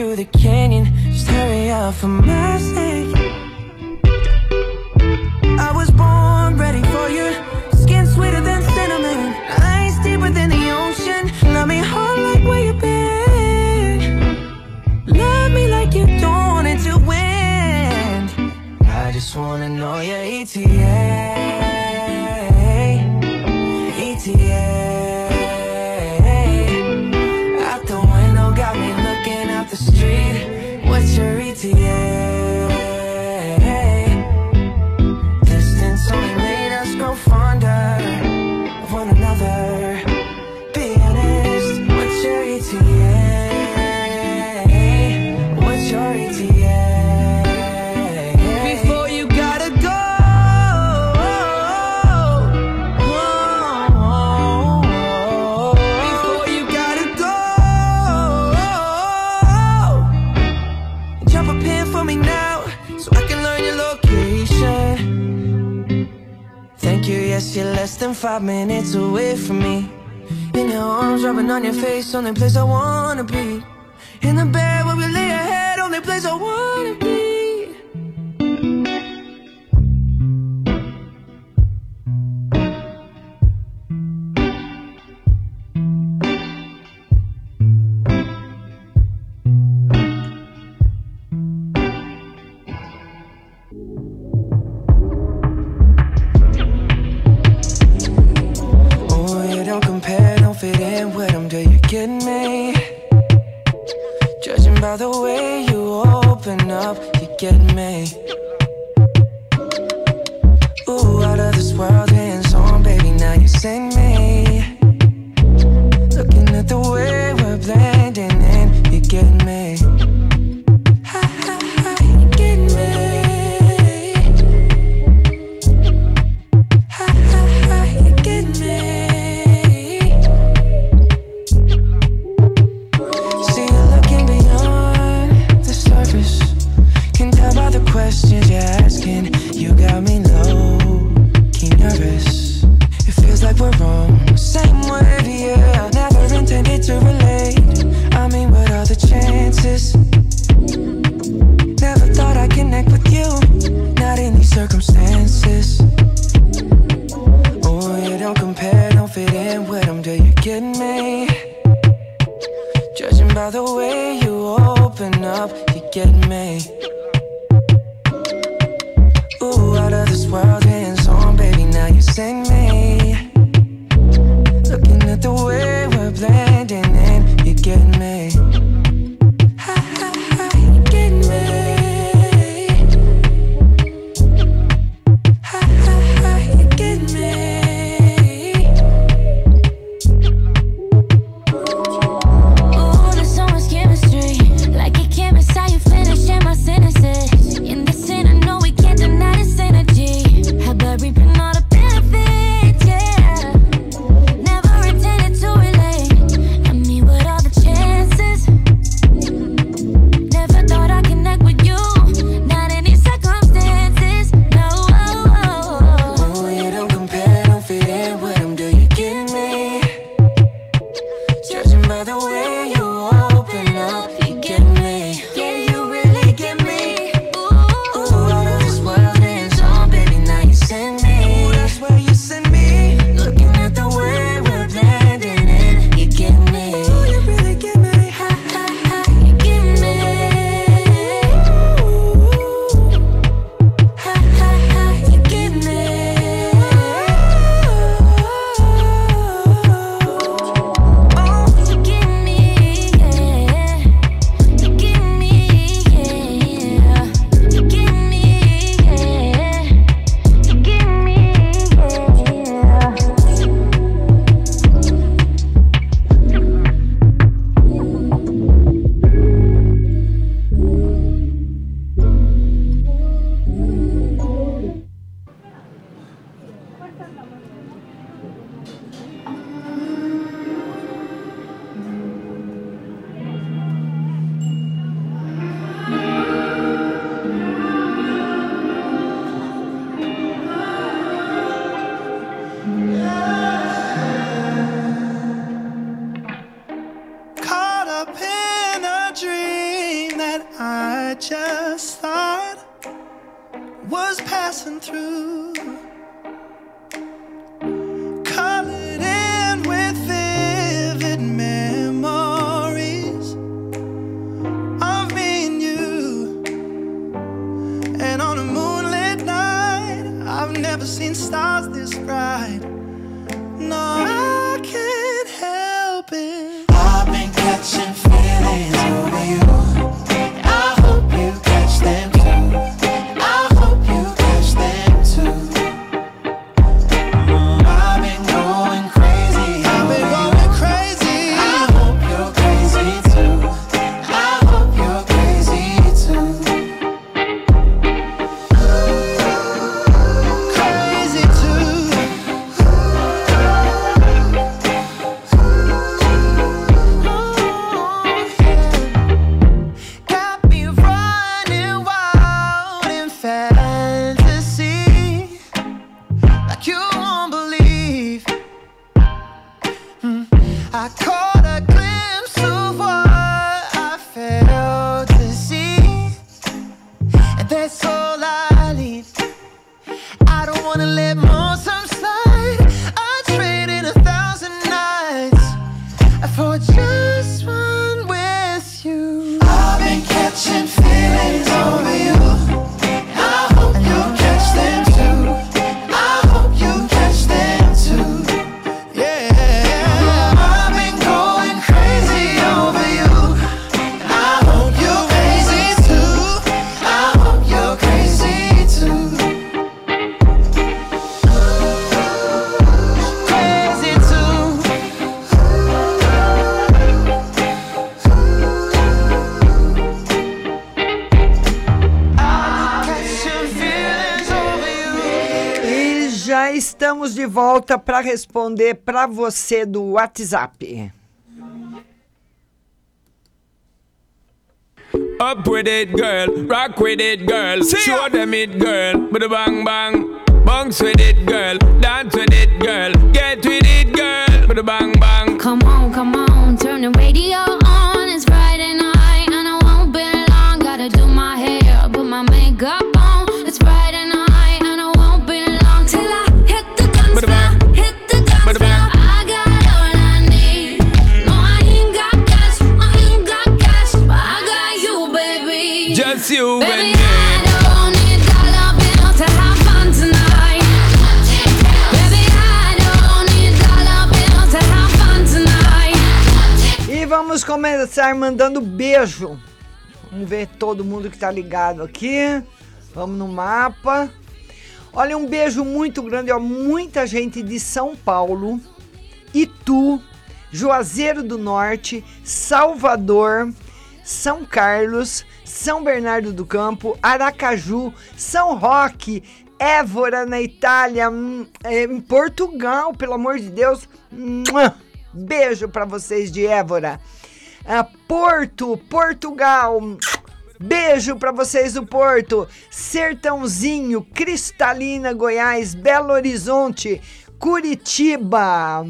through the canyon. Just hurry up for my sake. five minutes away from me. In your arms, rubbing on your face, only place I wanna be. In the bed where we lay our head, only place I wanna questions you're asking, you got me low key nervous. It feels like we're wrong, same word, yeah. Never intended to relate. Never seen stars this bright. No, I can't help it. Responder para você do WhatsApp. Up with it, girl. Rock with it, girl. Show them it, girl. With a bang bang. Bounce with it, girl. Dance with it, girl. Get with it, girl. With a bang bang. Come on, come on, turn the radio começar mandando beijo. Vamos ver todo mundo que tá ligado aqui. Vamos no mapa. Olha, um beijo muito grande, ó. Muita gente de São Paulo, Itu, Juazeiro do Norte, Salvador, São Carlos, São Bernardo do Campo, Aracaju, São Roque, Évora na Itália, hum, é, em Portugal, pelo amor de Deus. Beijo para vocês de Évora. Ah, Porto, Portugal. Beijo para vocês do Porto. Sertãozinho, Cristalina, Goiás, Belo Horizonte, Curitiba.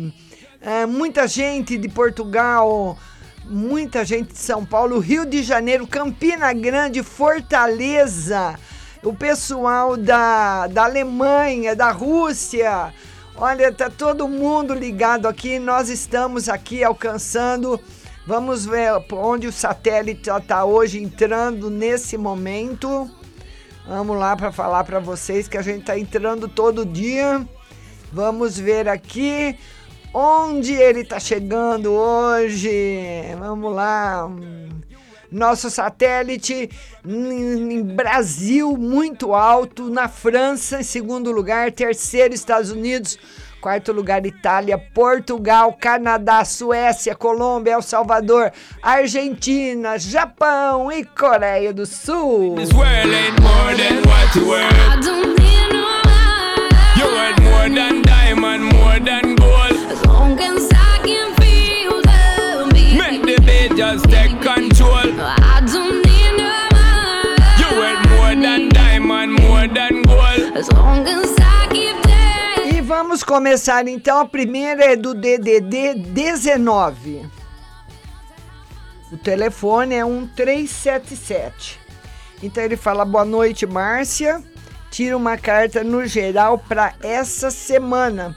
Ah, muita gente de Portugal, muita gente de São Paulo, Rio de Janeiro, Campina Grande, Fortaleza. O pessoal da, da Alemanha, da Rússia. Olha, tá todo mundo ligado aqui. Nós estamos aqui alcançando. Vamos ver onde o satélite está hoje entrando nesse momento. Vamos lá para falar para vocês que a gente está entrando todo dia. Vamos ver aqui onde ele está chegando hoje. Vamos lá. Nosso satélite em Brasil muito alto, na França em segundo lugar, terceiro Estados Unidos, quarto lugar Itália, Portugal, Canadá, Suécia, Colômbia, El Salvador, Argentina, Japão e Coreia do Sul. As long as vamos começar então. A primeira é do DDD 19. O telefone é um 377. Então ele fala: Boa noite, Márcia. tira uma carta no geral para essa semana.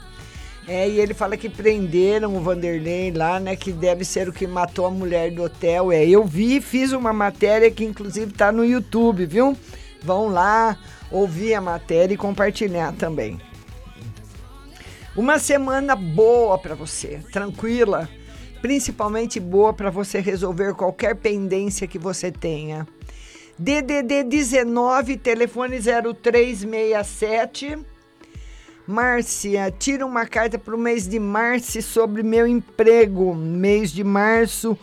É, e ele fala que prenderam o Vanderlei lá, né? Que deve ser o que matou a mulher do hotel. É, eu vi, fiz uma matéria que inclusive tá no YouTube, viu? Vão lá ouvir a matéria e compartilhar também. Uma semana boa para você, tranquila, principalmente boa para você resolver qualquer pendência que você tenha. DDD 19, telefone 0367. Márcia, tira uma carta para o mês de março sobre meu emprego. Mês de março,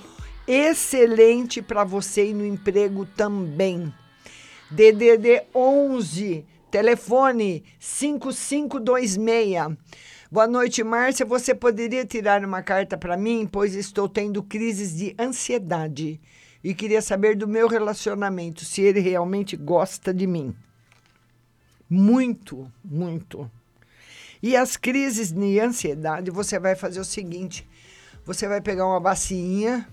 excelente para você e no emprego também. DDD 11, telefone 5526. Boa noite, Márcia. Você poderia tirar uma carta para mim, pois estou tendo crises de ansiedade e queria saber do meu relacionamento, se ele realmente gosta de mim. Muito, muito. E as crises de ansiedade, você vai fazer o seguinte: você vai pegar uma bacinha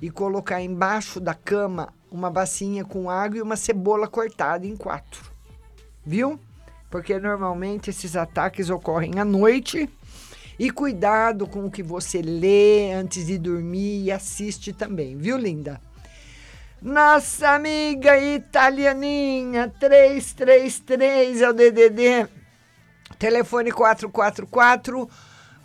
e colocar embaixo da cama uma bacinha com água e uma cebola cortada em quatro. Viu? Porque normalmente esses ataques ocorrem à noite. E cuidado com o que você lê antes de dormir e assiste também, viu, linda? Nossa amiga italianinha 333 é o DDD telefone 444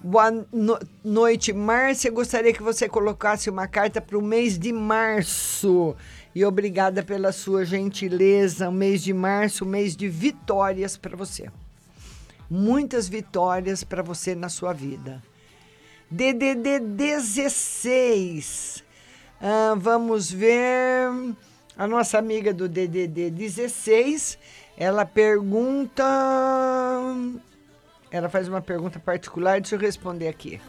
Boa no noite, Márcia. Gostaria que você colocasse uma carta para o mês de março. E obrigada pela sua gentileza. O mês de março, mês de vitórias para você. Muitas vitórias para você na sua vida. DDD 16. Ah, vamos ver. A nossa amiga do DDD 16, ela pergunta. Ela faz uma pergunta particular, deixa eu responder aqui.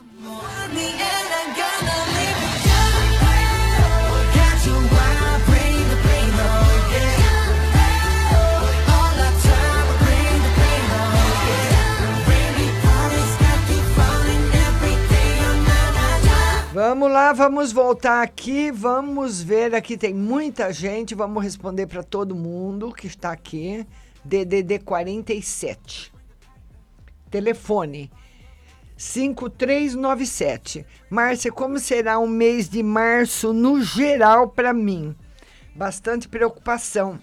Vamos lá, vamos voltar aqui, vamos ver aqui tem muita gente, vamos responder para todo mundo que está aqui. DDD 47. Telefone 5397. Márcia, como será o mês de março no geral para mim? Bastante preocupação.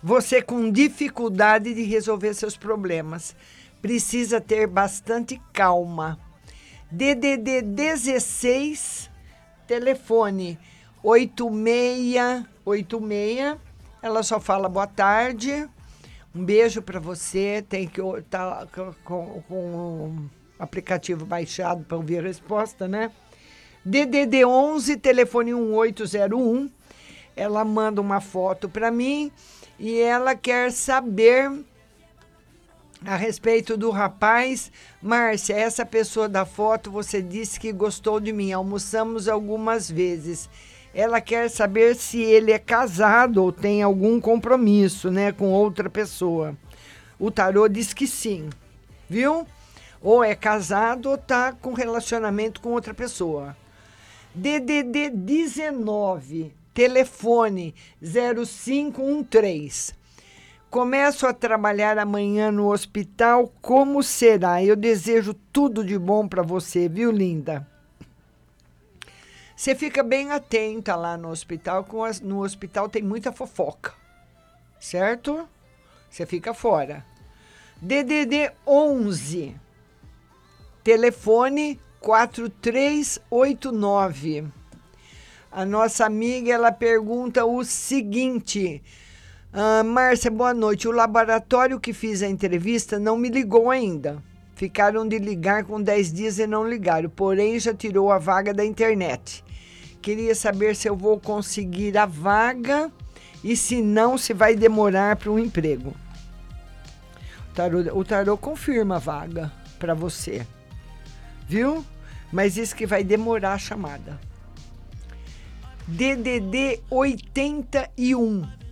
Você com dificuldade de resolver seus problemas. Precisa ter bastante calma. DDD 16, telefone 8686. Ela só fala boa tarde. Um beijo para você. Tem que estar tá com, com o aplicativo baixado para ouvir a resposta, né? DDD 11, telefone 1801. Ela manda uma foto para mim e ela quer saber a respeito do rapaz. Márcia, essa pessoa da foto, você disse que gostou de mim. Almoçamos algumas vezes. Ela quer saber se ele é casado ou tem algum compromisso, né, com outra pessoa. O tarô diz que sim, viu? Ou é casado ou tá com relacionamento com outra pessoa. DDD 19, telefone 0513. Começo a trabalhar amanhã no hospital. Como será? Eu desejo tudo de bom para você, viu, linda? Você fica bem atenta lá no hospital. Com as, no hospital tem muita fofoca, certo? Você fica fora. DDD 11, telefone 4389. A nossa amiga ela pergunta o seguinte. Ah, Márcia, boa noite. O laboratório que fiz a entrevista não me ligou ainda. Ficaram de ligar com 10 dias e não ligaram, porém já tirou a vaga da internet. Queria saber se eu vou conseguir a vaga e se não, se vai demorar para um emprego. O tarô, o tarô confirma a vaga para você, viu? Mas diz que vai demorar a chamada. DDD 81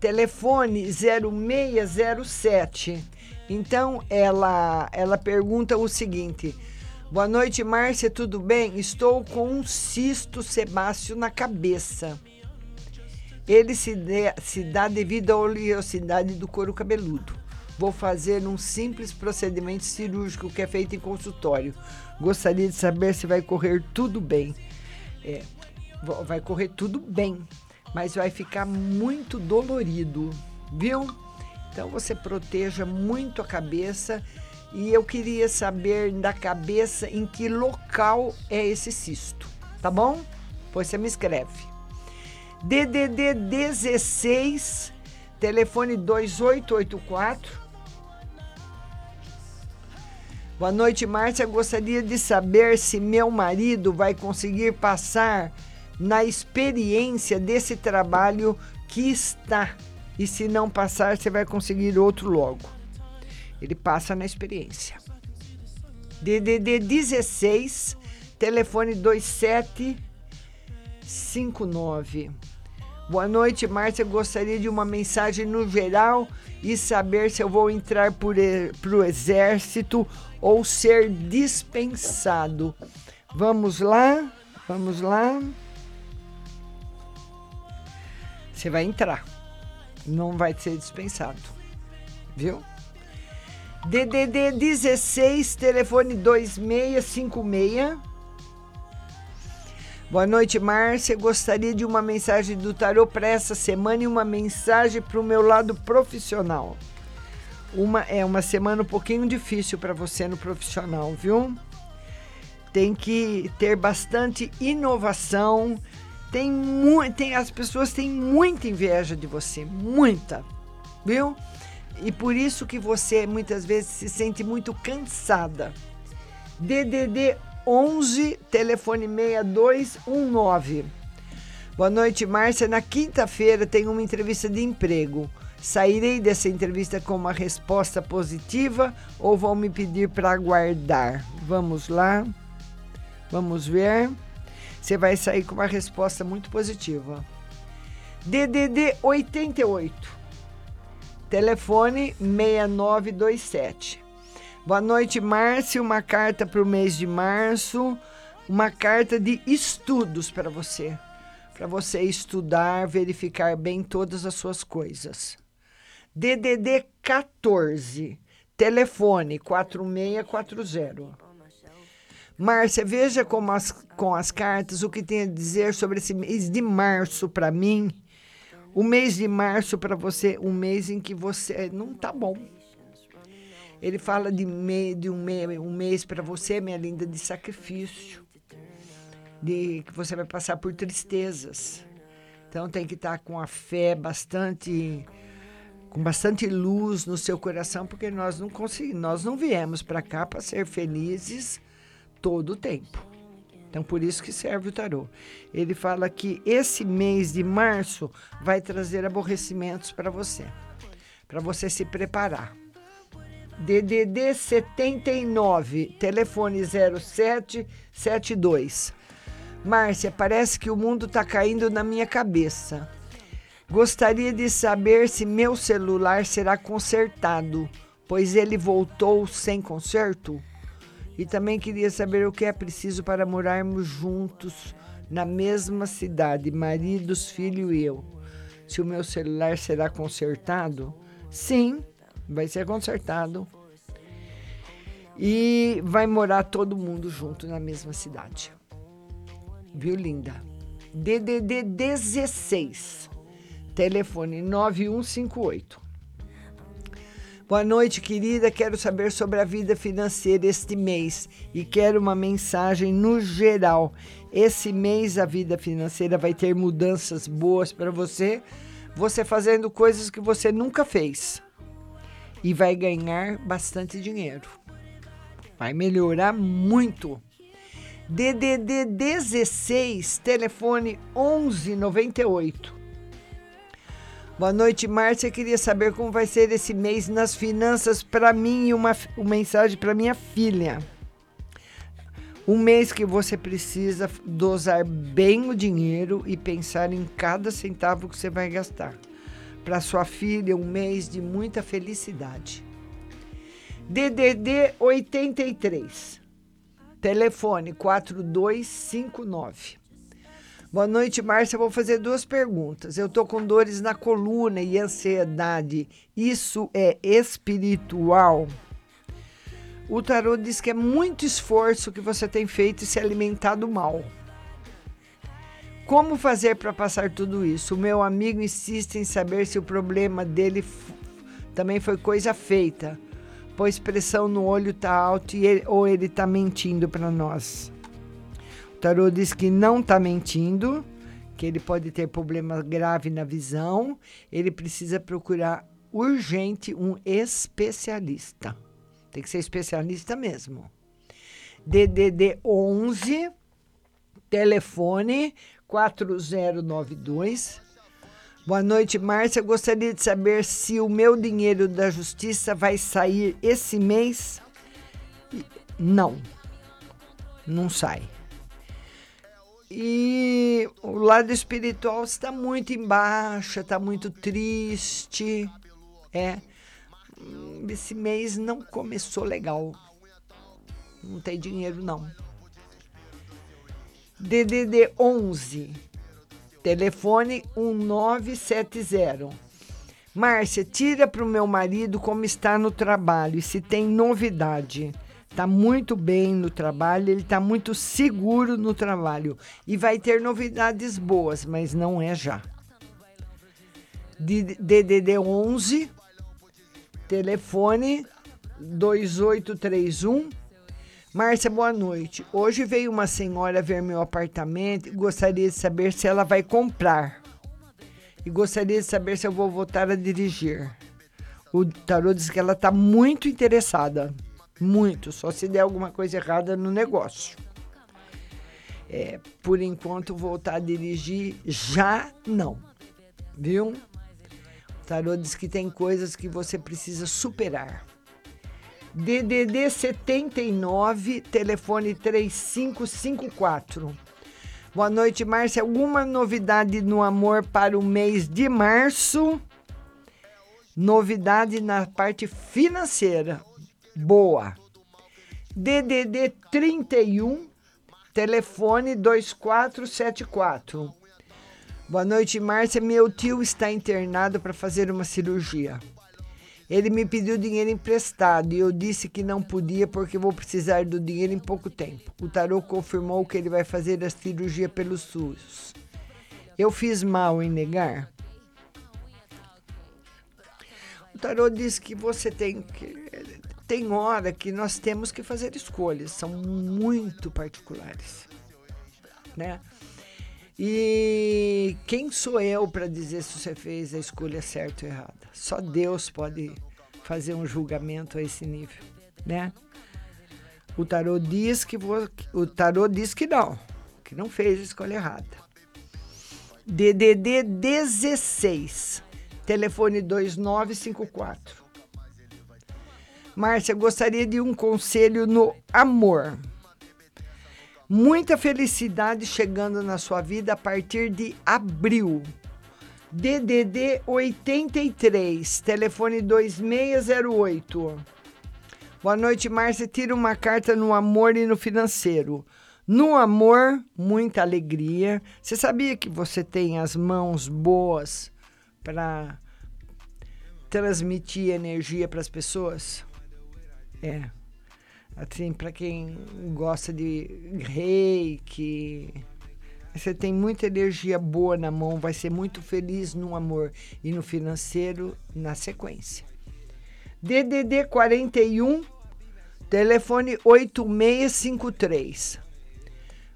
telefone 0607. Então ela ela pergunta o seguinte: Boa noite, Márcia, tudo bem? Estou com um cisto sebáceo na cabeça. Ele se, dê- se dá devido à oleosidade do couro cabeludo. Vou fazer um simples procedimento cirúrgico que é feito em consultório. Gostaria de saber se vai correr tudo bem. É, vai correr tudo bem, mas vai ficar muito dolorido, viu? Então você proteja muito a cabeça e eu queria saber da cabeça em que local é esse cisto, tá bom? Pois você me escreve. DDD 16, telefone 2884. Boa noite, Márcia. Gostaria de saber se meu marido vai conseguir passar na experiência desse trabalho que está. E se não passar, você vai conseguir outro logo. Ele passa na experiência. DDD 16, telefone 2759. Boa noite, Márcia. Gostaria de uma mensagem no geral e saber se eu vou entrar para o exército ou ser dispensado. Vamos lá, vamos lá. Você vai entrar, não vai ser dispensado, viu? DDD 16, telefone 2656. Boa noite, Márcia. Gostaria de uma mensagem do tarô para essa semana e uma mensagem para o meu lado profissional. Uma é uma semana um pouquinho difícil para você no profissional, viu? Tem que ter bastante inovação. Tem, mu tem as pessoas têm muita inveja de você, muita, viu? E por isso que você muitas vezes se sente muito cansada. DDD 11, telefone 6219. Boa noite, Márcia. Na quinta-feira tem uma entrevista de emprego. Sairei dessa entrevista com uma resposta positiva ou vão me pedir para aguardar? Vamos lá. Vamos ver. Você vai sair com uma resposta muito positiva. DDD 88. Telefone 6927. Boa noite, Márcia. Uma carta para o mês de março. Uma carta de estudos para você. Para você estudar, verificar bem todas as suas coisas. DDD 14. Telefone 4640. Márcia, veja como as, com as cartas o que tem a dizer sobre esse mês de março para mim. O mês de março para você, um mês em que você não tá bom. Ele fala de, me, de um, me, um mês para você, minha linda, de sacrifício. De que você vai passar por tristezas. Então tem que estar com a fé bastante com bastante luz no seu coração, porque nós não conseguimos, nós não viemos para cá para ser felizes todo o tempo. Então, por isso que serve o tarô. Ele fala que esse mês de março vai trazer aborrecimentos para você, para você se preparar. DDD 79, telefone 0772. Márcia, parece que o mundo está caindo na minha cabeça. Gostaria de saber se meu celular será consertado, pois ele voltou sem conserto. E também queria saber o que é preciso para morarmos juntos na mesma cidade, maridos, filho e eu. Se o meu celular será consertado? Sim, vai ser consertado. E vai morar todo mundo junto na mesma cidade. Viu, linda? DDD 16, telefone 9158. Boa noite, querida. Quero saber sobre a vida financeira este mês e quero uma mensagem no geral. Esse mês a vida financeira vai ter mudanças boas para você, você fazendo coisas que você nunca fez e vai ganhar bastante dinheiro. Vai melhorar muito. DDD 16, telefone 1198. Boa noite, Márcia. Queria saber como vai ser esse mês nas finanças para mim e uma, uma mensagem para minha filha. Um mês que você precisa dosar bem o dinheiro e pensar em cada centavo que você vai gastar. Para sua filha, um mês de muita felicidade. DDD 83, telefone 4259. Boa noite, Márcia. Vou fazer duas perguntas. Eu tô com dores na coluna e ansiedade. Isso é espiritual? O tarô diz que é muito esforço que você tem feito e se alimentado mal. Como fazer para passar tudo isso? O meu amigo insiste em saber se o problema dele também foi coisa feita, pois pressão no olho tá alta ele- ou ele tá mentindo para nós. Tarô diz que não tá mentindo, que ele pode ter problema grave na visão, ele precisa procurar urgente um especialista. Tem que ser especialista mesmo. DDD 11 telefone 4092. Boa noite, Márcia. Gostaria de saber se o meu dinheiro da justiça vai sair esse mês. Não. Não sai. E o lado espiritual está muito em baixa, está muito triste. É. Esse mês não começou legal. Não tem dinheiro, não. DDD 11, telefone 1970. Márcia, tira para o meu marido como está no trabalho e se tem novidade. Está muito bem no trabalho, ele está muito seguro no trabalho e vai ter novidades boas, mas não é já. DDD 11, telefone 2831 Márcia, boa noite. Hoje veio uma senhora ver meu apartamento e gostaria de saber se ela vai comprar. E gostaria de saber se eu vou voltar a dirigir. O tarô diz que ela está muito interessada. Muito. Só se der alguma coisa errada no negócio. É, por enquanto, voltar a dirigir já não. Viu? O tarô diz que tem coisas que você precisa superar. DDD 79, telefone 3554. Boa noite, Márcia. Alguma novidade no amor para o mês de março? Novidade na parte financeira. Boa. DDD 31, telefone 2474. Boa noite, Márcia. Meu tio está internado para fazer uma cirurgia. Ele me pediu dinheiro emprestado e eu disse que não podia porque vou precisar do dinheiro em pouco tempo. O tarô confirmou que ele vai fazer a cirurgia pelo SUS. Eu fiz mal em negar? O tarô diz que você tem que. Tem hora que nós temos que fazer escolhas, são muito particulares. Né? E quem sou eu para dizer se você fez a escolha certa ou errada? Só Deus pode fazer um julgamento a esse nível, né? O tarô diz que vo- o tarô diz que não, que não fez a escolha errada. DDD 16, telefone 2954. Márcia, gostaria de um conselho no amor. Muita felicidade chegando na sua vida a partir de abril. DDD 83, telefone 2608. Boa noite, Márcia. Tira uma carta no amor e no financeiro. No amor, muita alegria. Você sabia que você tem as mãos boas para transmitir energia para as pessoas? É. Assim, para quem gosta de reiki, você tem muita energia boa na mão, vai ser muito feliz no amor e no financeiro na sequência. DDD 41, telefone 8653.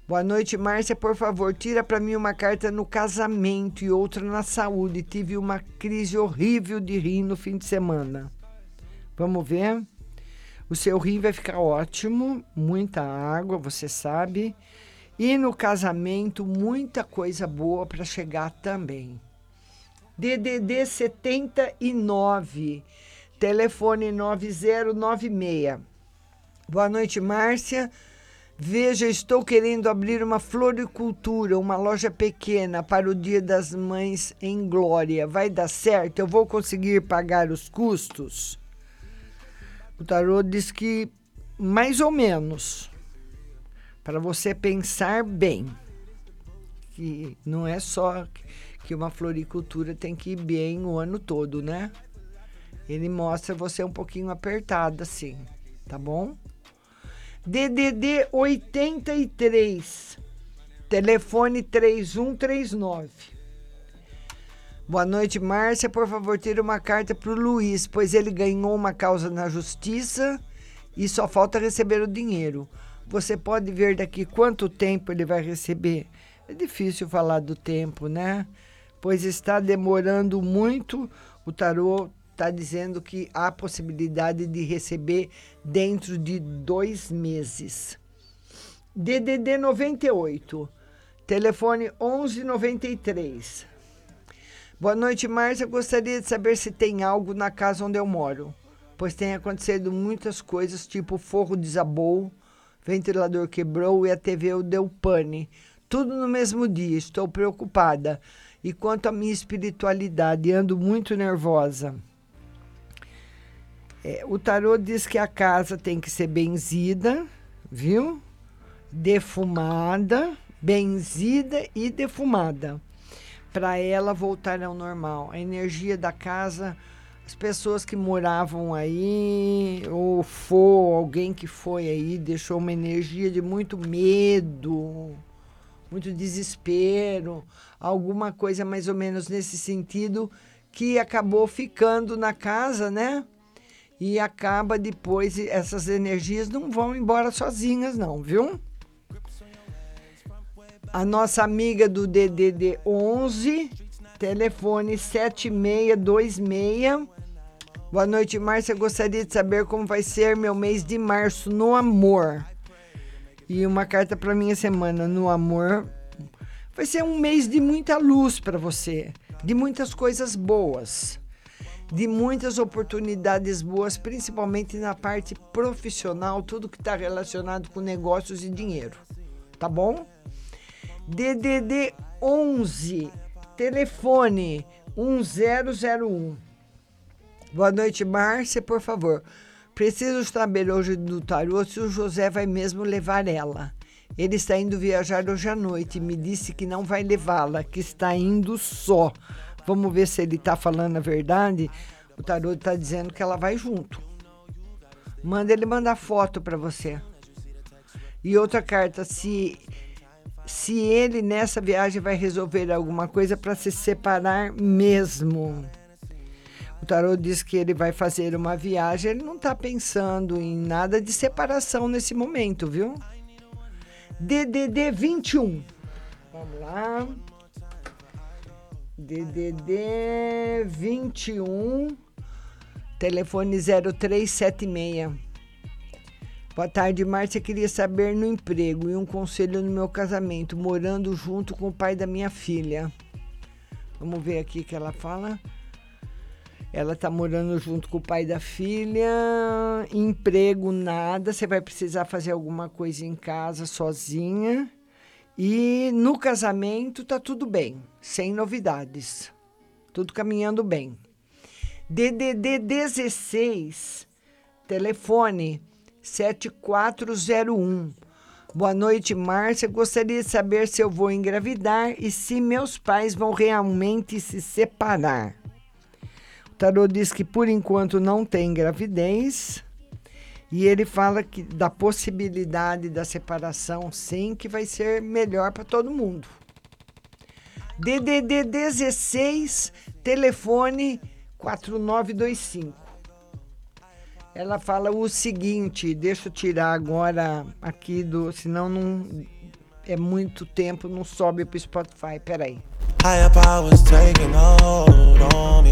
Boa noite, Márcia. Por favor, tira para mim uma carta no casamento e outra na saúde. Tive uma crise horrível de rim no fim de semana. Vamos ver? O seu rim vai ficar ótimo, muita água, você sabe. E no casamento, muita coisa boa para chegar também. DDD 79, telefone 9096. Boa noite, Márcia. Veja, estou querendo abrir uma floricultura, uma loja pequena para o Dia das Mães em Glória. Vai dar certo? Eu vou conseguir pagar os custos? O tarô diz que mais ou menos. Para você pensar bem. que não é só que uma floricultura tem que ir bem o ano todo, né? Ele mostra você um pouquinho apertada, assim, tá bom? DDD 83, telefone 3139. Boa noite, Márcia. Por favor, tire uma carta para o Luiz, pois ele ganhou uma causa na justiça e só falta receber o dinheiro. Você pode ver daqui quanto tempo ele vai receber. É difícil falar do tempo, né? Pois está demorando muito. O tarô está dizendo que há possibilidade de receber dentro de dois meses. DDD 98, telefone 1193. Boa noite, Márcia. Gostaria de saber se tem algo na casa onde eu moro, pois tem acontecido muitas coisas, tipo forro desabou, ventilador quebrou e a TV deu pane. Tudo no mesmo dia. Estou preocupada. E quanto à minha espiritualidade, ando muito nervosa. É, o tarô diz que a casa tem que ser benzida, viu? Defumada, benzida e defumada, para ela voltar ao normal. A energia da casa, as pessoas que moravam aí, ou for alguém que foi aí, deixou uma energia de muito medo, muito desespero, alguma coisa mais ou menos nesse sentido que acabou ficando na casa, né? e acaba depois, essas energias não vão embora sozinhas, não, viu? A nossa amiga do DDD 11, telefone 7626. Boa noite, Márcia. Gostaria de saber como vai ser meu mês de março no amor. E uma carta para minha semana no amor. Vai ser um mês de muita luz para você, de muitas coisas boas de muitas oportunidades boas, principalmente na parte profissional, tudo que está relacionado com negócios e dinheiro. Tá bom? DDD 11, telefone 1001. Boa noite, Márcia, por favor. Preciso saber hoje do tarô se o José vai mesmo levar ela. Ele está indo viajar hoje à noite e me disse que não vai levá-la, que está indo só. Vamos ver se ele está falando a verdade. O tarô está dizendo que ela vai junto. Manda ele mandar foto para você. E outra carta, se se ele nessa viagem vai resolver alguma coisa para se separar mesmo. O tarô diz que ele vai fazer uma viagem, ele não está pensando em nada de separação nesse momento, viu? DDD 21. Vamos lá. DDD 21, telefone 0376. Boa tarde, Márcia. Queria saber no emprego e um conselho no meu casamento, morando junto com o pai da minha filha. Vamos ver aqui que ela fala. Ela está morando junto com o pai da filha. Emprego nada. Você vai precisar fazer alguma coisa em casa sozinha. E no casamento tá tudo bem, sem novidades. Tudo caminhando bem. DDD 16, telefone 7401. Boa noite, Márcia. Gostaria de saber se eu vou engravidar e se meus pais vão realmente se separar. O tarô diz que por enquanto não tem gravidez. E ele fala que da possibilidade da separação, sim, que vai ser melhor para todo mundo. DDD 16, telefone 4925. Ela fala o seguinte, deixa eu tirar agora aqui do, senão não é muito tempo, não sobe pro Spotify. Peraí. Me.